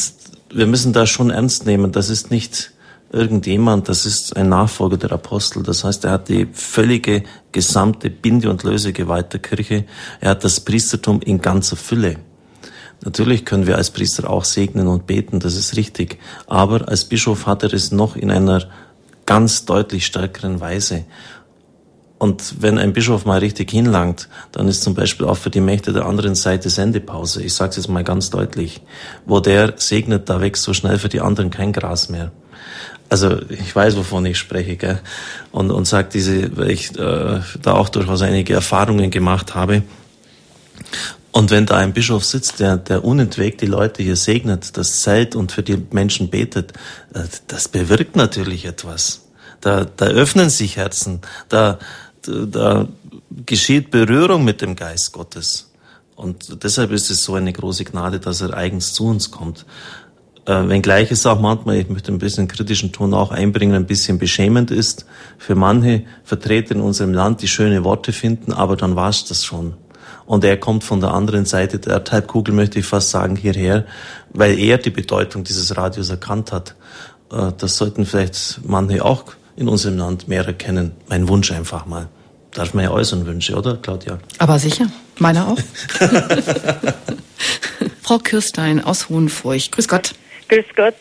wir müssen das schon ernst nehmen. Das ist nicht irgendjemand, das ist ein Nachfolger der Apostel. Das heißt, er hat die völlige gesamte Binde- und Lösegewalt der Kirche. Er hat das Priestertum in ganzer Fülle. Natürlich können wir als Priester auch segnen und beten, das ist richtig. Aber als Bischof hat er es noch in einer ganz deutlich stärkeren Weise. Und wenn ein Bischof mal richtig hinlangt, dann ist zum Beispiel auch für die Mächte der anderen Seite Sendepause. Ich sage es jetzt mal ganz deutlich. Wo der segnet, da wächst so schnell für die anderen kein Gras mehr. Also ich weiß, wovon ich spreche, gell? Und, und sage diese, weil ich äh, da auch durchaus einige Erfahrungen gemacht habe. Und wenn da ein Bischof sitzt, der, der unentwegt die Leute hier segnet, das Zelt und für die Menschen betet, äh, das bewirkt natürlich etwas. Da, da öffnen sich Herzen, da, da geschieht Berührung mit dem Geist Gottes. Und deshalb ist es so eine große Gnade, dass er eigens zu uns kommt. Äh, wenngleich es auch manchmal, ich möchte ein bisschen kritischen Ton auch einbringen, ein bisschen beschämend ist für manche Vertreter in unserem Land, die schöne Worte finden, aber dann war's das schon. Und er kommt von der anderen Seite der Erdhalbkugel, möchte ich fast sagen, hierher, weil er die Bedeutung dieses Radios erkannt hat. Äh, das sollten vielleicht manche auch in unserem Land mehr erkennen. Mein Wunsch einfach mal. Darf man ja äußern Wünsche, oder, Claudia? Aber sicher, meine auch. Frau Kürstein aus Hohenfurcht. Grüß Gott. Grüß Gott.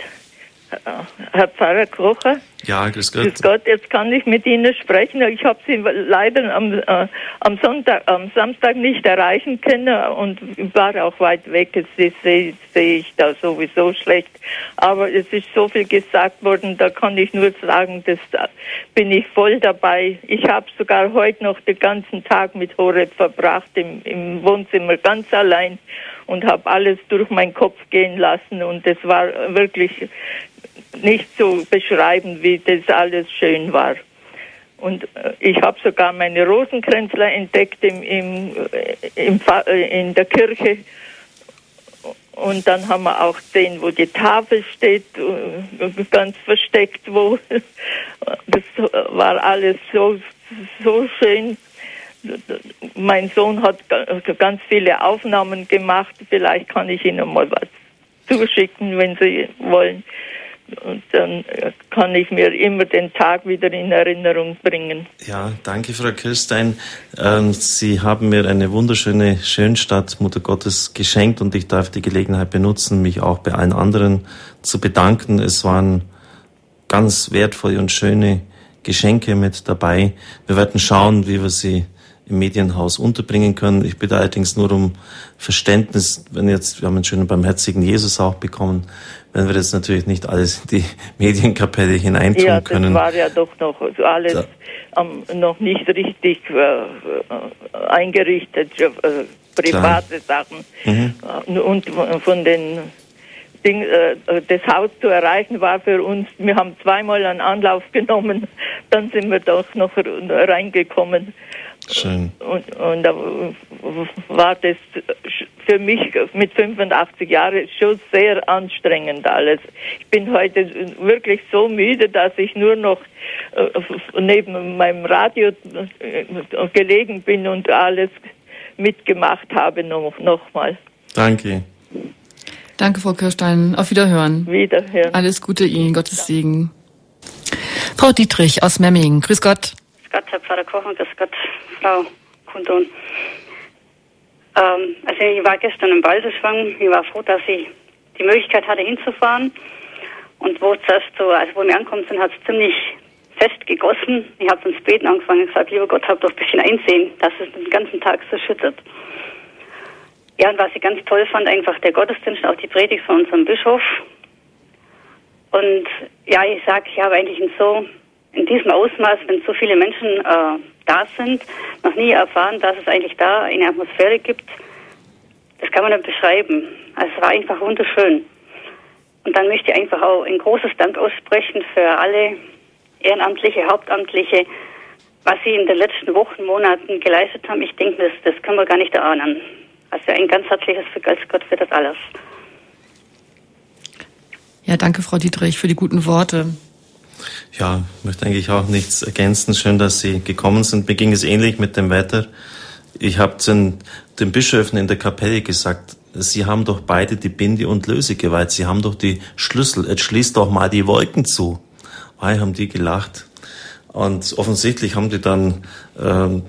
Herr Pfarrer Kocher. Ja, grüß Gott. Grüß Gott, jetzt kann ich mit Ihnen sprechen. Ich habe Sie leider am, äh, am, Sonntag, am Samstag nicht erreichen können und war auch weit weg. Jetzt sehe seh ich da sowieso schlecht. Aber es ist so viel gesagt worden, da kann ich nur sagen, das bin ich voll dabei. Ich habe sogar heute noch den ganzen Tag mit Horeb verbracht im, im Wohnzimmer ganz allein und habe alles durch meinen Kopf gehen lassen und es war wirklich nicht zu beschreiben, wie das alles schön war. Und äh, ich habe sogar meine Rosenkränzler entdeckt im, im, äh, im, äh, in der Kirche. Und dann haben wir auch den, wo die Tafel steht, ganz versteckt, wo das war alles so, so schön. Mein Sohn hat ganz viele Aufnahmen gemacht. Vielleicht kann ich Ihnen mal was zuschicken, wenn Sie wollen. Und dann kann ich mir immer den Tag wieder in Erinnerung bringen. Ja, danke, Frau Kirstein. Ähm, Sie haben mir eine wunderschöne Schönstadt, Mutter Gottes, geschenkt und ich darf die Gelegenheit benutzen, mich auch bei allen anderen zu bedanken. Es waren ganz wertvolle und schöne Geschenke mit dabei. Wir werden schauen, wie wir sie im Medienhaus unterbringen können. Ich bitte allerdings nur um Verständnis, wenn jetzt, wir haben einen schönen barmherzigen Jesus auch bekommen, wenn wir das natürlich nicht alles in die Medienkapelle hineintun ja, können. Das war ja doch noch alles ähm, noch nicht richtig äh, äh eingerichtet, äh, private Klar. Sachen. Mhm. Äh, und von den Ding, äh, das Haus zu erreichen war für uns, wir haben zweimal einen Anlauf genommen, dann sind wir doch noch reingekommen. Schön. Und, und da war das für mich mit 85 Jahren schon sehr anstrengend alles. Ich bin heute wirklich so müde, dass ich nur noch äh, neben meinem Radio äh, gelegen bin und alles mitgemacht habe noch, nochmal. Danke. Danke, Frau Kirstein. Auf Wiederhören. Wiederhören. Alles Gute Ihnen, Gottes Segen. Frau Dietrich aus Memmingen. Grüß Gott. Gott, Herr Pfarrer Kochen. Grüß Gott, Frau Kundun. Ähm, also ich war gestern im Balderschwang. Ich war froh, dass ich die Möglichkeit hatte, hinzufahren. Und wo zuerst so, also wo wir angekommen sind, hat es ziemlich fest gegossen. Ich habe ins Beten angefangen und gesagt, lieber Gott, hab doch ein bisschen Einsehen, dass es den ganzen Tag so schüttet. Ja, und was ich ganz toll fand, einfach der Gottesdienst, auch die Predigt von unserem Bischof. Und ja, ich sage, ich habe eigentlich in so, in diesem Ausmaß, wenn so viele Menschen äh, da sind, noch nie erfahren, dass es eigentlich da eine Atmosphäre gibt. Das kann man nicht beschreiben. Also es war einfach wunderschön. Und dann möchte ich einfach auch ein großes Dank aussprechen für alle Ehrenamtliche, Hauptamtliche, was sie in den letzten Wochen, Monaten geleistet haben. Ich denke, das, das können wir gar nicht erahnen. Also ein ganz herzliches Vergelt's Gott für das alles. Ja, danke, Frau Dietrich, für die guten Worte. Ja, möchte eigentlich auch nichts ergänzen. Schön, dass Sie gekommen sind. Mir ging es ähnlich mit dem Wetter. Ich habe den, den Bischöfen in der Kapelle gesagt, Sie haben doch beide die Binde und Lösegewalt. Sie haben doch die Schlüssel. Jetzt schließt doch mal die Wolken zu. Weil haben die gelacht. Und offensichtlich haben die dann ähm,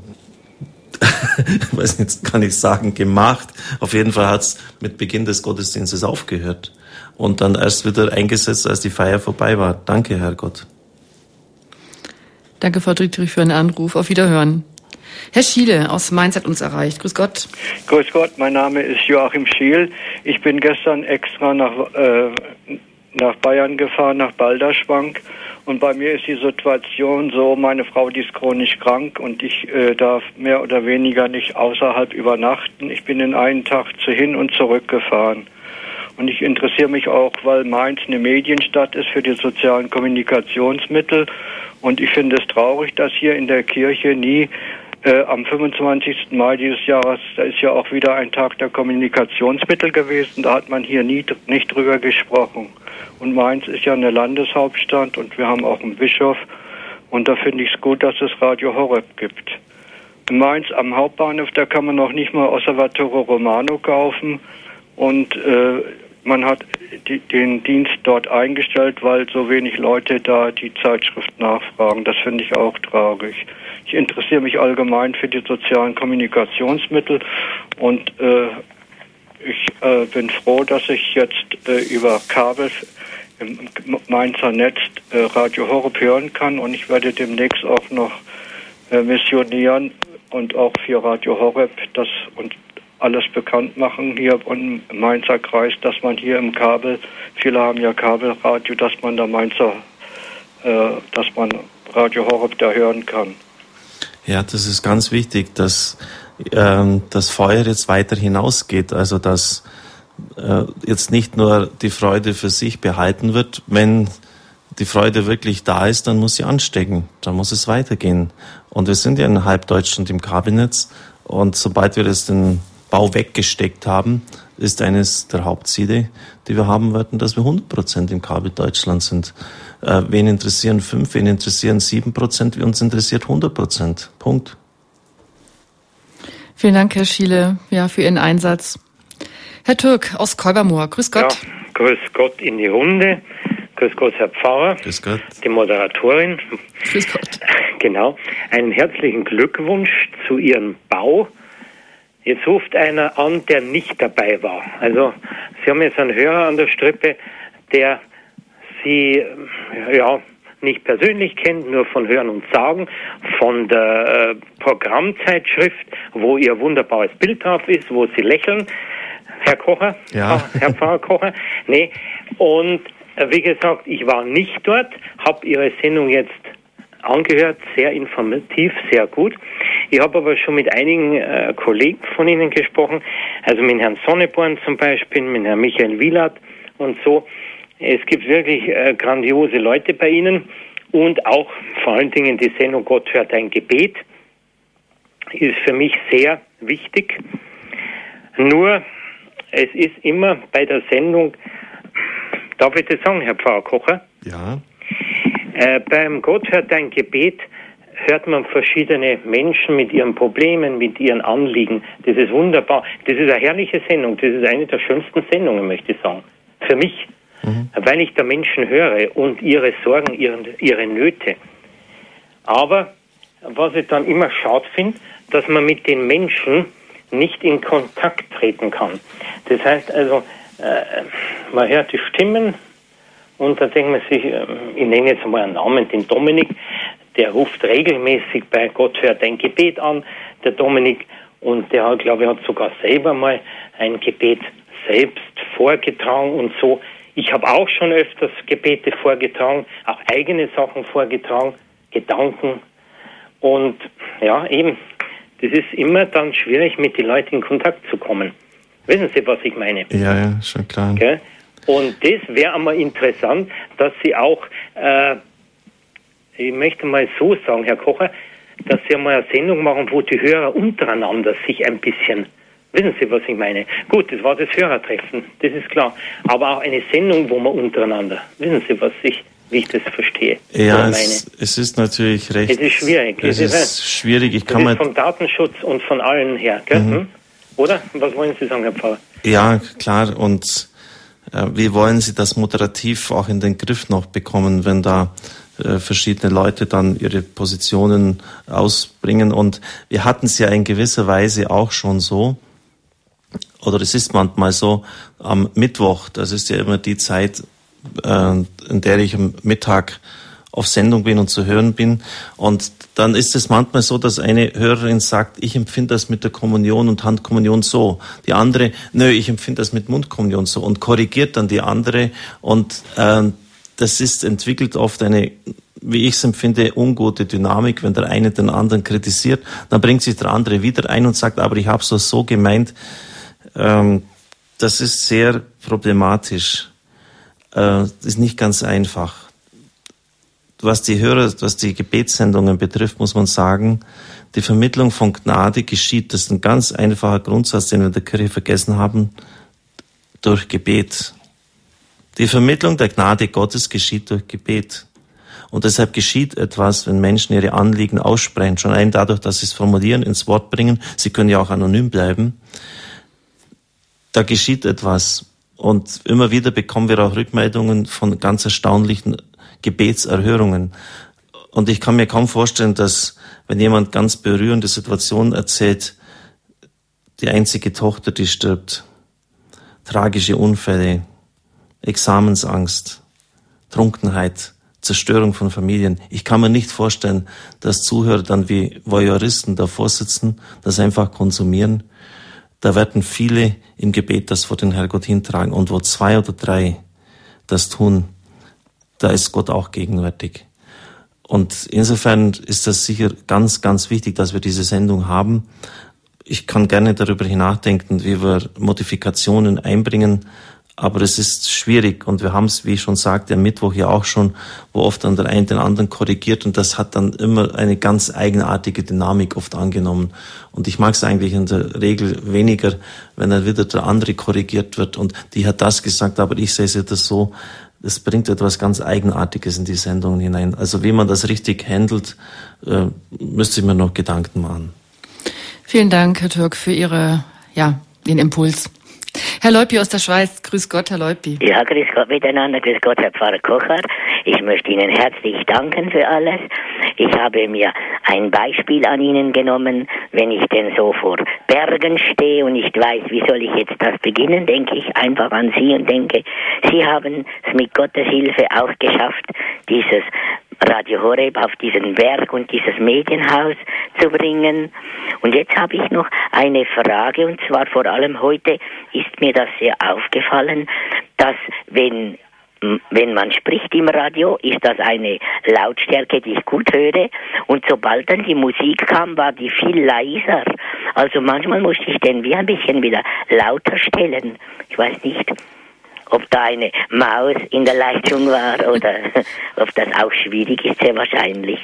weiß nicht, kann ich sagen, gemacht. Auf jeden Fall hat es mit Beginn des Gottesdienstes aufgehört und dann erst wieder eingesetzt, als die Feier vorbei war. Danke, Herrgott. Danke, Frau Dietrich, für einen Anruf. Auf Wiederhören. Herr Schiele aus Mainz hat uns erreicht. Grüß Gott. Grüß Gott, mein Name ist Joachim Schiel. Ich bin gestern extra nach, äh, nach Bayern gefahren, nach Balderschwank Und bei mir ist die Situation so, meine Frau, die ist chronisch krank und ich äh, darf mehr oder weniger nicht außerhalb übernachten. Ich bin in einen Tag zu hin und zurück gefahren. Und ich interessiere mich auch, weil Mainz eine Medienstadt ist für die sozialen Kommunikationsmittel. Und ich finde es traurig, dass hier in der Kirche nie äh, am 25. Mai dieses Jahres, da ist ja auch wieder ein Tag der Kommunikationsmittel gewesen, da hat man hier nie, nicht drüber gesprochen. Und Mainz ist ja eine Landeshauptstadt und wir haben auch einen Bischof. Und da finde ich es gut, dass es Radio Horeb gibt. In Mainz am Hauptbahnhof, da kann man noch nicht mal Osservatore Romano kaufen. Und äh, man hat die, den Dienst dort eingestellt, weil so wenig Leute da die Zeitschrift nachfragen. Das finde ich auch traurig. Ich interessiere mich allgemein für die sozialen Kommunikationsmittel und äh, ich äh, bin froh, dass ich jetzt äh, über Kabel im Mainzer Netz äh, Radio Horeb hören kann und ich werde demnächst auch noch äh, missionieren und auch für Radio Horeb das und alles bekannt machen hier im Mainzer Kreis, dass man hier im Kabel, viele haben ja Kabelradio, dass man da Mainzer, äh, dass man Radio Horeb da hören kann. Ja, das ist ganz wichtig, dass ähm, das Feuer jetzt weiter hinausgeht, also dass äh, jetzt nicht nur die Freude für sich behalten wird, wenn die Freude wirklich da ist, dann muss sie anstecken, dann muss es weitergehen. Und wir sind ja in halb Deutschland im Kabinett und sobald wir das den Bau weggesteckt haben, ist eines der Hauptziele, die wir haben werden, dass wir 100 Prozent im Kabel Deutschland sind. Äh, wen interessieren fünf, wen interessieren sieben Prozent, uns interessiert 100 Prozent. Punkt. Vielen Dank, Herr Schiele, ja, für Ihren Einsatz. Herr Türk aus Kolbermoor, grüß Gott. Ja, grüß Gott in die Runde. Grüß Gott, Herr Pfarrer. Grüß Gott. Die Moderatorin. Grüß Gott. Genau. Einen herzlichen Glückwunsch zu Ihrem Bau Jetzt ruft einer an, der nicht dabei war. Also Sie haben jetzt einen Hörer an der Strippe, der Sie ja nicht persönlich kennt, nur von Hören und Sagen, von der äh, Programmzeitschrift, wo Ihr wunderbares Bild drauf ist, wo Sie lächeln. Herr Kocher, ja. Herr Pfarrer Kocher, nee. Und äh, wie gesagt, ich war nicht dort, habe Ihre Sendung jetzt angehört, sehr informativ, sehr gut. Ich habe aber schon mit einigen äh, Kollegen von Ihnen gesprochen, also mit Herrn Sonneborn zum Beispiel, mit Herrn Michael Wielert und so. Es gibt wirklich äh, grandiose Leute bei Ihnen und auch vor allen Dingen die Sendung Gott hört ein Gebet ist für mich sehr wichtig. Nur, es ist immer bei der Sendung, darf ich das sagen, Herr Pfarrer Kocher? Ja. Äh, beim Gott hört ein Gebet hört man verschiedene Menschen mit ihren Problemen, mit ihren Anliegen. Das ist wunderbar. Das ist eine herrliche Sendung. Das ist eine der schönsten Sendungen, möchte ich sagen. Für mich. Mhm. Weil ich der Menschen höre und ihre Sorgen, ihre, ihre Nöte. Aber was ich dann immer schade finde, dass man mit den Menschen nicht in Kontakt treten kann. Das heißt also, äh, man hört die Stimmen, und da denkt man sich, ähm, ich nenne jetzt mal einen Namen, den Dominik, der ruft regelmäßig bei Gott hört ein Gebet an, der Dominik, und der hat, glaube ich, hat sogar selber mal ein Gebet selbst vorgetragen und so. Ich habe auch schon öfters Gebete vorgetragen, auch eigene Sachen vorgetragen, Gedanken. Und ja, eben, das ist immer dann schwierig, mit den Leuten in Kontakt zu kommen. Wissen Sie, was ich meine? Ja, ja, schon klar. Okay? Und das wäre einmal interessant, dass Sie auch, äh, ich möchte mal so sagen, Herr Kocher, dass Sie einmal eine Sendung machen, wo die Hörer untereinander sich ein bisschen, wissen Sie, was ich meine? Gut, das war das Hörertreffen, das ist klar. Aber auch eine Sendung, wo man untereinander, wissen Sie, was ich, wie ich das verstehe? Ja, es, es, ist natürlich recht. Es ist schwierig. Es, es ist, ist schwierig. Ich das kann ist vom Datenschutz und von allen her, gell? Mhm. Hm? Oder? Was wollen Sie sagen, Herr Pfarrer? Ja, klar. Und wie wollen Sie das moderativ auch in den Griff noch bekommen, wenn da äh, verschiedene Leute dann ihre Positionen ausbringen? Und wir hatten es ja in gewisser Weise auch schon so, oder es ist manchmal so, am Mittwoch, das ist ja immer die Zeit, äh, in der ich am Mittag auf Sendung bin und zu hören bin. Und dann ist es manchmal so, dass eine Hörerin sagt, ich empfinde das mit der Kommunion und Handkommunion so. Die andere, nö, ich empfinde das mit Mundkommunion so und korrigiert dann die andere. Und äh, das ist entwickelt oft eine, wie ich es empfinde, ungute Dynamik, wenn der eine den anderen kritisiert, dann bringt sich der andere wieder ein und sagt, aber ich habe es so gemeint. Ähm, das ist sehr problematisch. Äh, ist nicht ganz einfach. Was die Hörer, was die Gebetssendungen betrifft, muss man sagen, die Vermittlung von Gnade geschieht, das ist ein ganz einfacher Grundsatz, den wir in der Kirche vergessen haben, durch Gebet. Die Vermittlung der Gnade Gottes geschieht durch Gebet. Und deshalb geschieht etwas, wenn Menschen ihre Anliegen aussprechen, schon allein dadurch, dass sie es formulieren, ins Wort bringen. Sie können ja auch anonym bleiben. Da geschieht etwas. Und immer wieder bekommen wir auch Rückmeldungen von ganz erstaunlichen Gebetserhörungen. Und ich kann mir kaum vorstellen, dass wenn jemand ganz berührende Situationen erzählt, die einzige Tochter, die stirbt, tragische Unfälle, Examensangst, Trunkenheit, Zerstörung von Familien. Ich kann mir nicht vorstellen, dass Zuhörer dann wie Voyeuristen davor sitzen, das einfach konsumieren. Da werden viele im Gebet das vor den Herrgott hintragen. Und wo zwei oder drei das tun, da ist Gott auch gegenwärtig. Und insofern ist das sicher ganz, ganz wichtig, dass wir diese Sendung haben. Ich kann gerne darüber nachdenken, wie wir Modifikationen einbringen, aber es ist schwierig und wir haben es, wie ich schon sagte, am Mittwoch ja auch schon, wo oft dann der eine den anderen korrigiert und das hat dann immer eine ganz eigenartige Dynamik oft angenommen. Und ich mag es eigentlich in der Regel weniger, wenn dann wieder der andere korrigiert wird und die hat das gesagt, aber ich sehe es das so, es bringt etwas ganz Eigenartiges in die Sendungen hinein. Also wie man das richtig handelt, äh, müsste ich mir noch Gedanken machen. Vielen Dank, Herr Türk, für Ihre, ja, den Impuls. Herr Leupi aus der Schweiz, grüß Gott, Herr Leupi. Ja, grüß Gott miteinander, grüß Gott, Herr Pfarrer Kocher. Ich möchte Ihnen herzlich danken für alles. Ich habe mir ein Beispiel an Ihnen genommen. Wenn ich denn so vor Bergen stehe und nicht weiß, wie soll ich jetzt das beginnen, denke ich einfach an Sie und denke, Sie haben es mit Gottes Hilfe auch geschafft, dieses Radio Horeb auf diesen Berg und dieses Medienhaus zu bringen. Und jetzt habe ich noch eine Frage, und zwar vor allem heute ist mir das sehr aufgefallen, dass wenn wenn man spricht im Radio, ist das eine Lautstärke, die ich gut höre. Und sobald dann die Musik kam, war die viel leiser. Also manchmal musste ich den wie ein bisschen wieder lauter stellen. Ich weiß nicht, ob da eine Maus in der Leitung war oder ob das auch schwierig ist, sehr wahrscheinlich.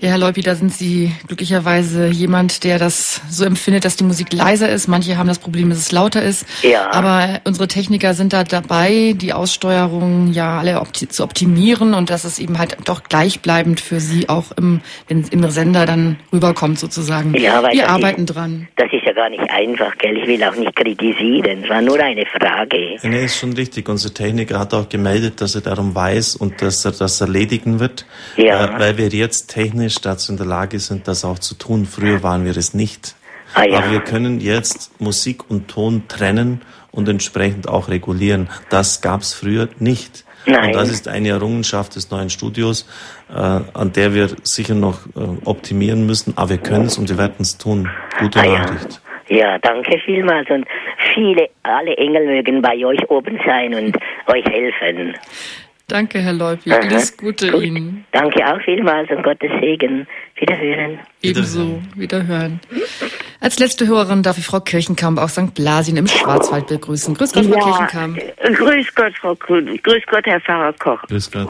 Ja, Herr Leupi, da sind Sie glücklicherweise jemand, der das so empfindet, dass die Musik leiser ist. Manche haben das Problem, dass es lauter ist. Ja. Aber unsere Techniker sind da dabei, die Aussteuerung ja alle opti zu optimieren und dass es eben halt doch gleichbleibend für Sie auch im, wenn im Sender dann rüberkommt sozusagen. Ja, weil Wir arbeiten ist, dran. Das ist ja gar nicht einfach, gell? Ich will auch nicht kritisieren. Es war nur eine Frage. Nee, ist schon richtig. Unser Techniker hat auch gemeldet, dass er darum weiß und dass er das erledigen wird. Ja. Äh, weil wir jetzt technisch dazu in der Lage sind, das auch zu tun. Früher waren wir es nicht. Ah, ja. Aber wir können jetzt Musik und Ton trennen und entsprechend auch regulieren. Das gab es früher nicht. Nein. Und das ist eine Errungenschaft des neuen Studios, äh, an der wir sicher noch äh, optimieren müssen. Aber wir können es und wir werden es tun. Gute Ah, ja. Nachricht. Ja, danke vielmals und viele, alle Engel mögen bei euch oben sein und euch helfen. Danke, Herr Leupi. Aha. Alles Gute Gut. Ihnen. Danke auch vielmals und Gottes Segen. Wiederhören. Ebenso. Wiederhören. Als letzte Hörerin darf ich Frau Kirchenkamp aus St. Blasien im Schwarzwald begrüßen. Grüß Gott, Frau Kirchenkamp. äh, grüß Gott, Frau Grün. Grüß Gott, Herr Pfarrer Koch. Grüß Gott.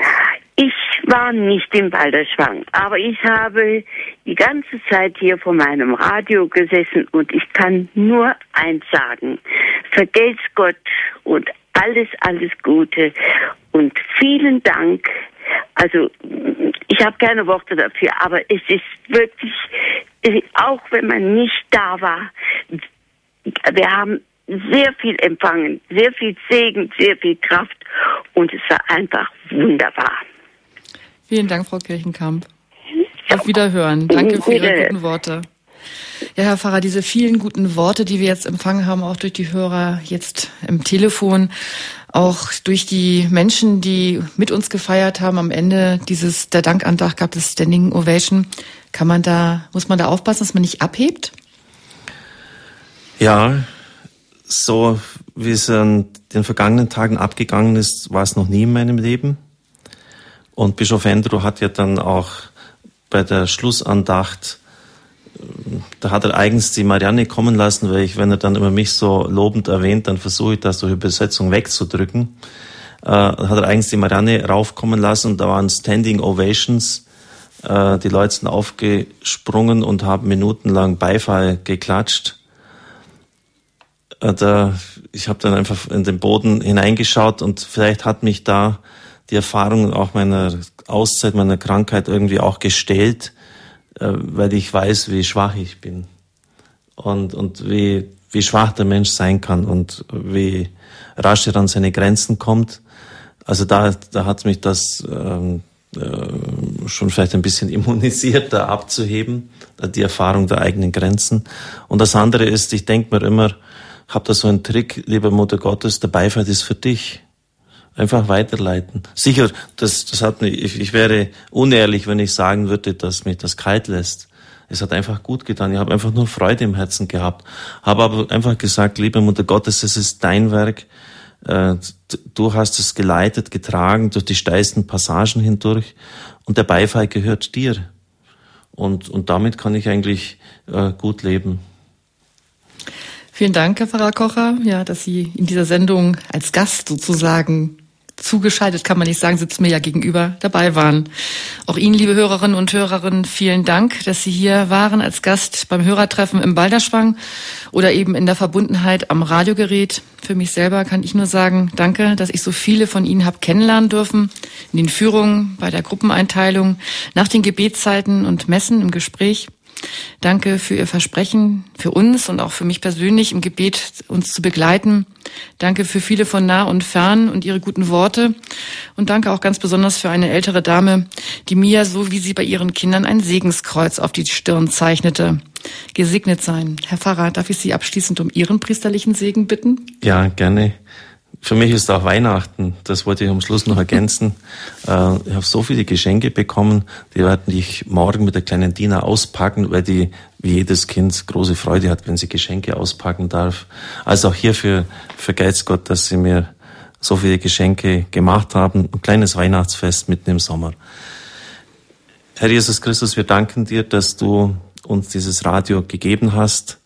Ich war nicht im Balderschwang, aber ich habe die ganze Zeit hier vor meinem Radio gesessen und ich kann nur eins sagen. Vergelt's Gott und alles, alles Gute und vielen Dank. Also, ich habe keine Worte dafür, aber es ist wirklich, auch wenn man nicht da war, wir haben sehr viel empfangen, sehr viel Segen, sehr viel Kraft und es war einfach wunderbar. Vielen Dank, Frau Kirchenkamp. Auf Wiederhören. Danke für Ihre guten Worte. Ja, Herr Pfarrer, diese vielen guten Worte, die wir jetzt empfangen haben, auch durch die Hörer jetzt im Telefon, auch durch die Menschen, die mit uns gefeiert haben, am Ende dieses, der Dankantrag gab es Standing Ovation. Kann man da, muss man da aufpassen, dass man nicht abhebt? Ja, so wie es an den vergangenen Tagen abgegangen ist, war es noch nie in meinem Leben. Und Bischof Andrew hat ja dann auch bei der Schlussandacht, da hat er eigens die Marianne kommen lassen, weil ich, wenn er dann immer mich so lobend erwähnt, dann versuche ich das durch Übersetzung wegzudrücken. Äh, hat er eigens die Marianne raufkommen lassen und da waren Standing Ovations. Äh, die Leute sind aufgesprungen und haben minutenlang Beifall geklatscht. Äh, da, ich habe dann einfach in den Boden hineingeschaut und vielleicht hat mich da die Erfahrung auch meiner Auszeit, meiner Krankheit irgendwie auch gestellt, weil ich weiß, wie schwach ich bin und, und wie, wie schwach der Mensch sein kann und wie rasch er an seine Grenzen kommt. Also da, da hat mich das ähm, äh, schon vielleicht ein bisschen immunisiert, da abzuheben, die Erfahrung der eigenen Grenzen. Und das andere ist, ich denke mir immer, hab da so einen Trick, liebe Mutter Gottes, der Beifall ist für dich. Einfach weiterleiten. Sicher, das, das hat mich, ich, ich wäre unehrlich, wenn ich sagen würde, dass mich das kalt lässt. Es hat einfach gut getan. Ich habe einfach nur Freude im Herzen gehabt. Habe aber einfach gesagt, liebe Mutter Gottes, es ist dein Werk. Äh, du hast es geleitet, getragen durch die steilsten Passagen hindurch und der Beifall gehört dir. Und, und damit kann ich eigentlich äh, gut leben. Vielen Dank, Herr Pfarrer Kocher, ja, dass Sie in dieser Sendung als Gast sozusagen zugeschaltet, kann man nicht sagen, sitzen mir ja gegenüber dabei waren. Auch Ihnen, liebe Hörerinnen und Hörerinnen, vielen Dank, dass Sie hier waren als Gast beim Hörertreffen im Balderschwang oder eben in der Verbundenheit am Radiogerät. Für mich selber kann ich nur sagen, danke, dass ich so viele von Ihnen habe kennenlernen dürfen, in den Führungen, bei der Gruppeneinteilung, nach den Gebetszeiten und Messen im Gespräch. Danke für Ihr Versprechen, für uns und auch für mich persönlich im Gebet uns zu begleiten. Danke für viele von nah und fern und Ihre guten Worte. Und danke auch ganz besonders für eine ältere Dame, die mir, so wie sie bei ihren Kindern, ein Segenskreuz auf die Stirn zeichnete. Gesegnet sein. Herr Pfarrer, darf ich Sie abschließend um Ihren priesterlichen Segen bitten? Ja, gerne. Für mich ist auch Weihnachten, das wollte ich am Schluss noch ergänzen. Äh, ich habe so viele Geschenke bekommen, die werden ich morgen mit der kleinen Dina auspacken, weil die wie jedes Kind große Freude hat, wenn sie Geschenke auspacken darf. Also auch hierfür vergeizt Gott, dass sie mir so viele Geschenke gemacht haben. Ein kleines Weihnachtsfest mitten im Sommer. Herr Jesus Christus, wir danken dir, dass du uns dieses Radio gegeben hast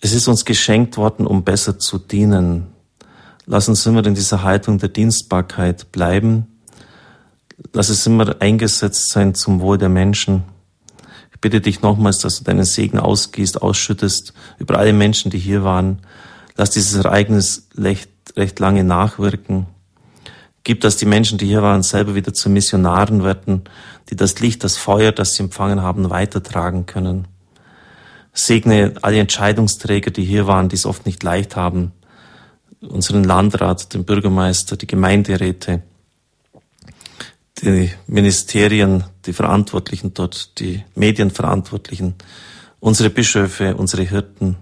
es ist uns geschenkt worden, um besser zu dienen. Lass uns immer in dieser Haltung der Dienstbarkeit bleiben. Lass es immer eingesetzt sein zum Wohl der Menschen. Ich bitte dich nochmals, dass du deinen Segen ausgießt, ausschüttest über alle Menschen, die hier waren. Lass dieses Ereignis recht, recht lange nachwirken. Gib, dass die Menschen, die hier waren, selber wieder zu Missionaren werden, die das Licht, das Feuer, das sie empfangen haben, weitertragen können. Segne alle Entscheidungsträger, die hier waren, die es oft nicht leicht haben. Unseren Landrat, den Bürgermeister, die Gemeinderäte, die Ministerien, die Verantwortlichen dort, die Medienverantwortlichen, unsere Bischöfe, unsere Hirten.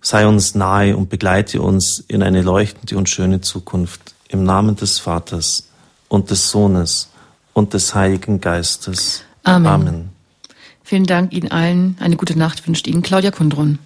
Sei uns nahe und begleite uns in eine leuchtende und schöne Zukunft. Im Namen des Vaters und des Sohnes und des Heiligen Geistes. Amen. Amen. Vielen Dank Ihnen allen. Eine gute Nacht wünscht Ihnen Claudia Kundrun.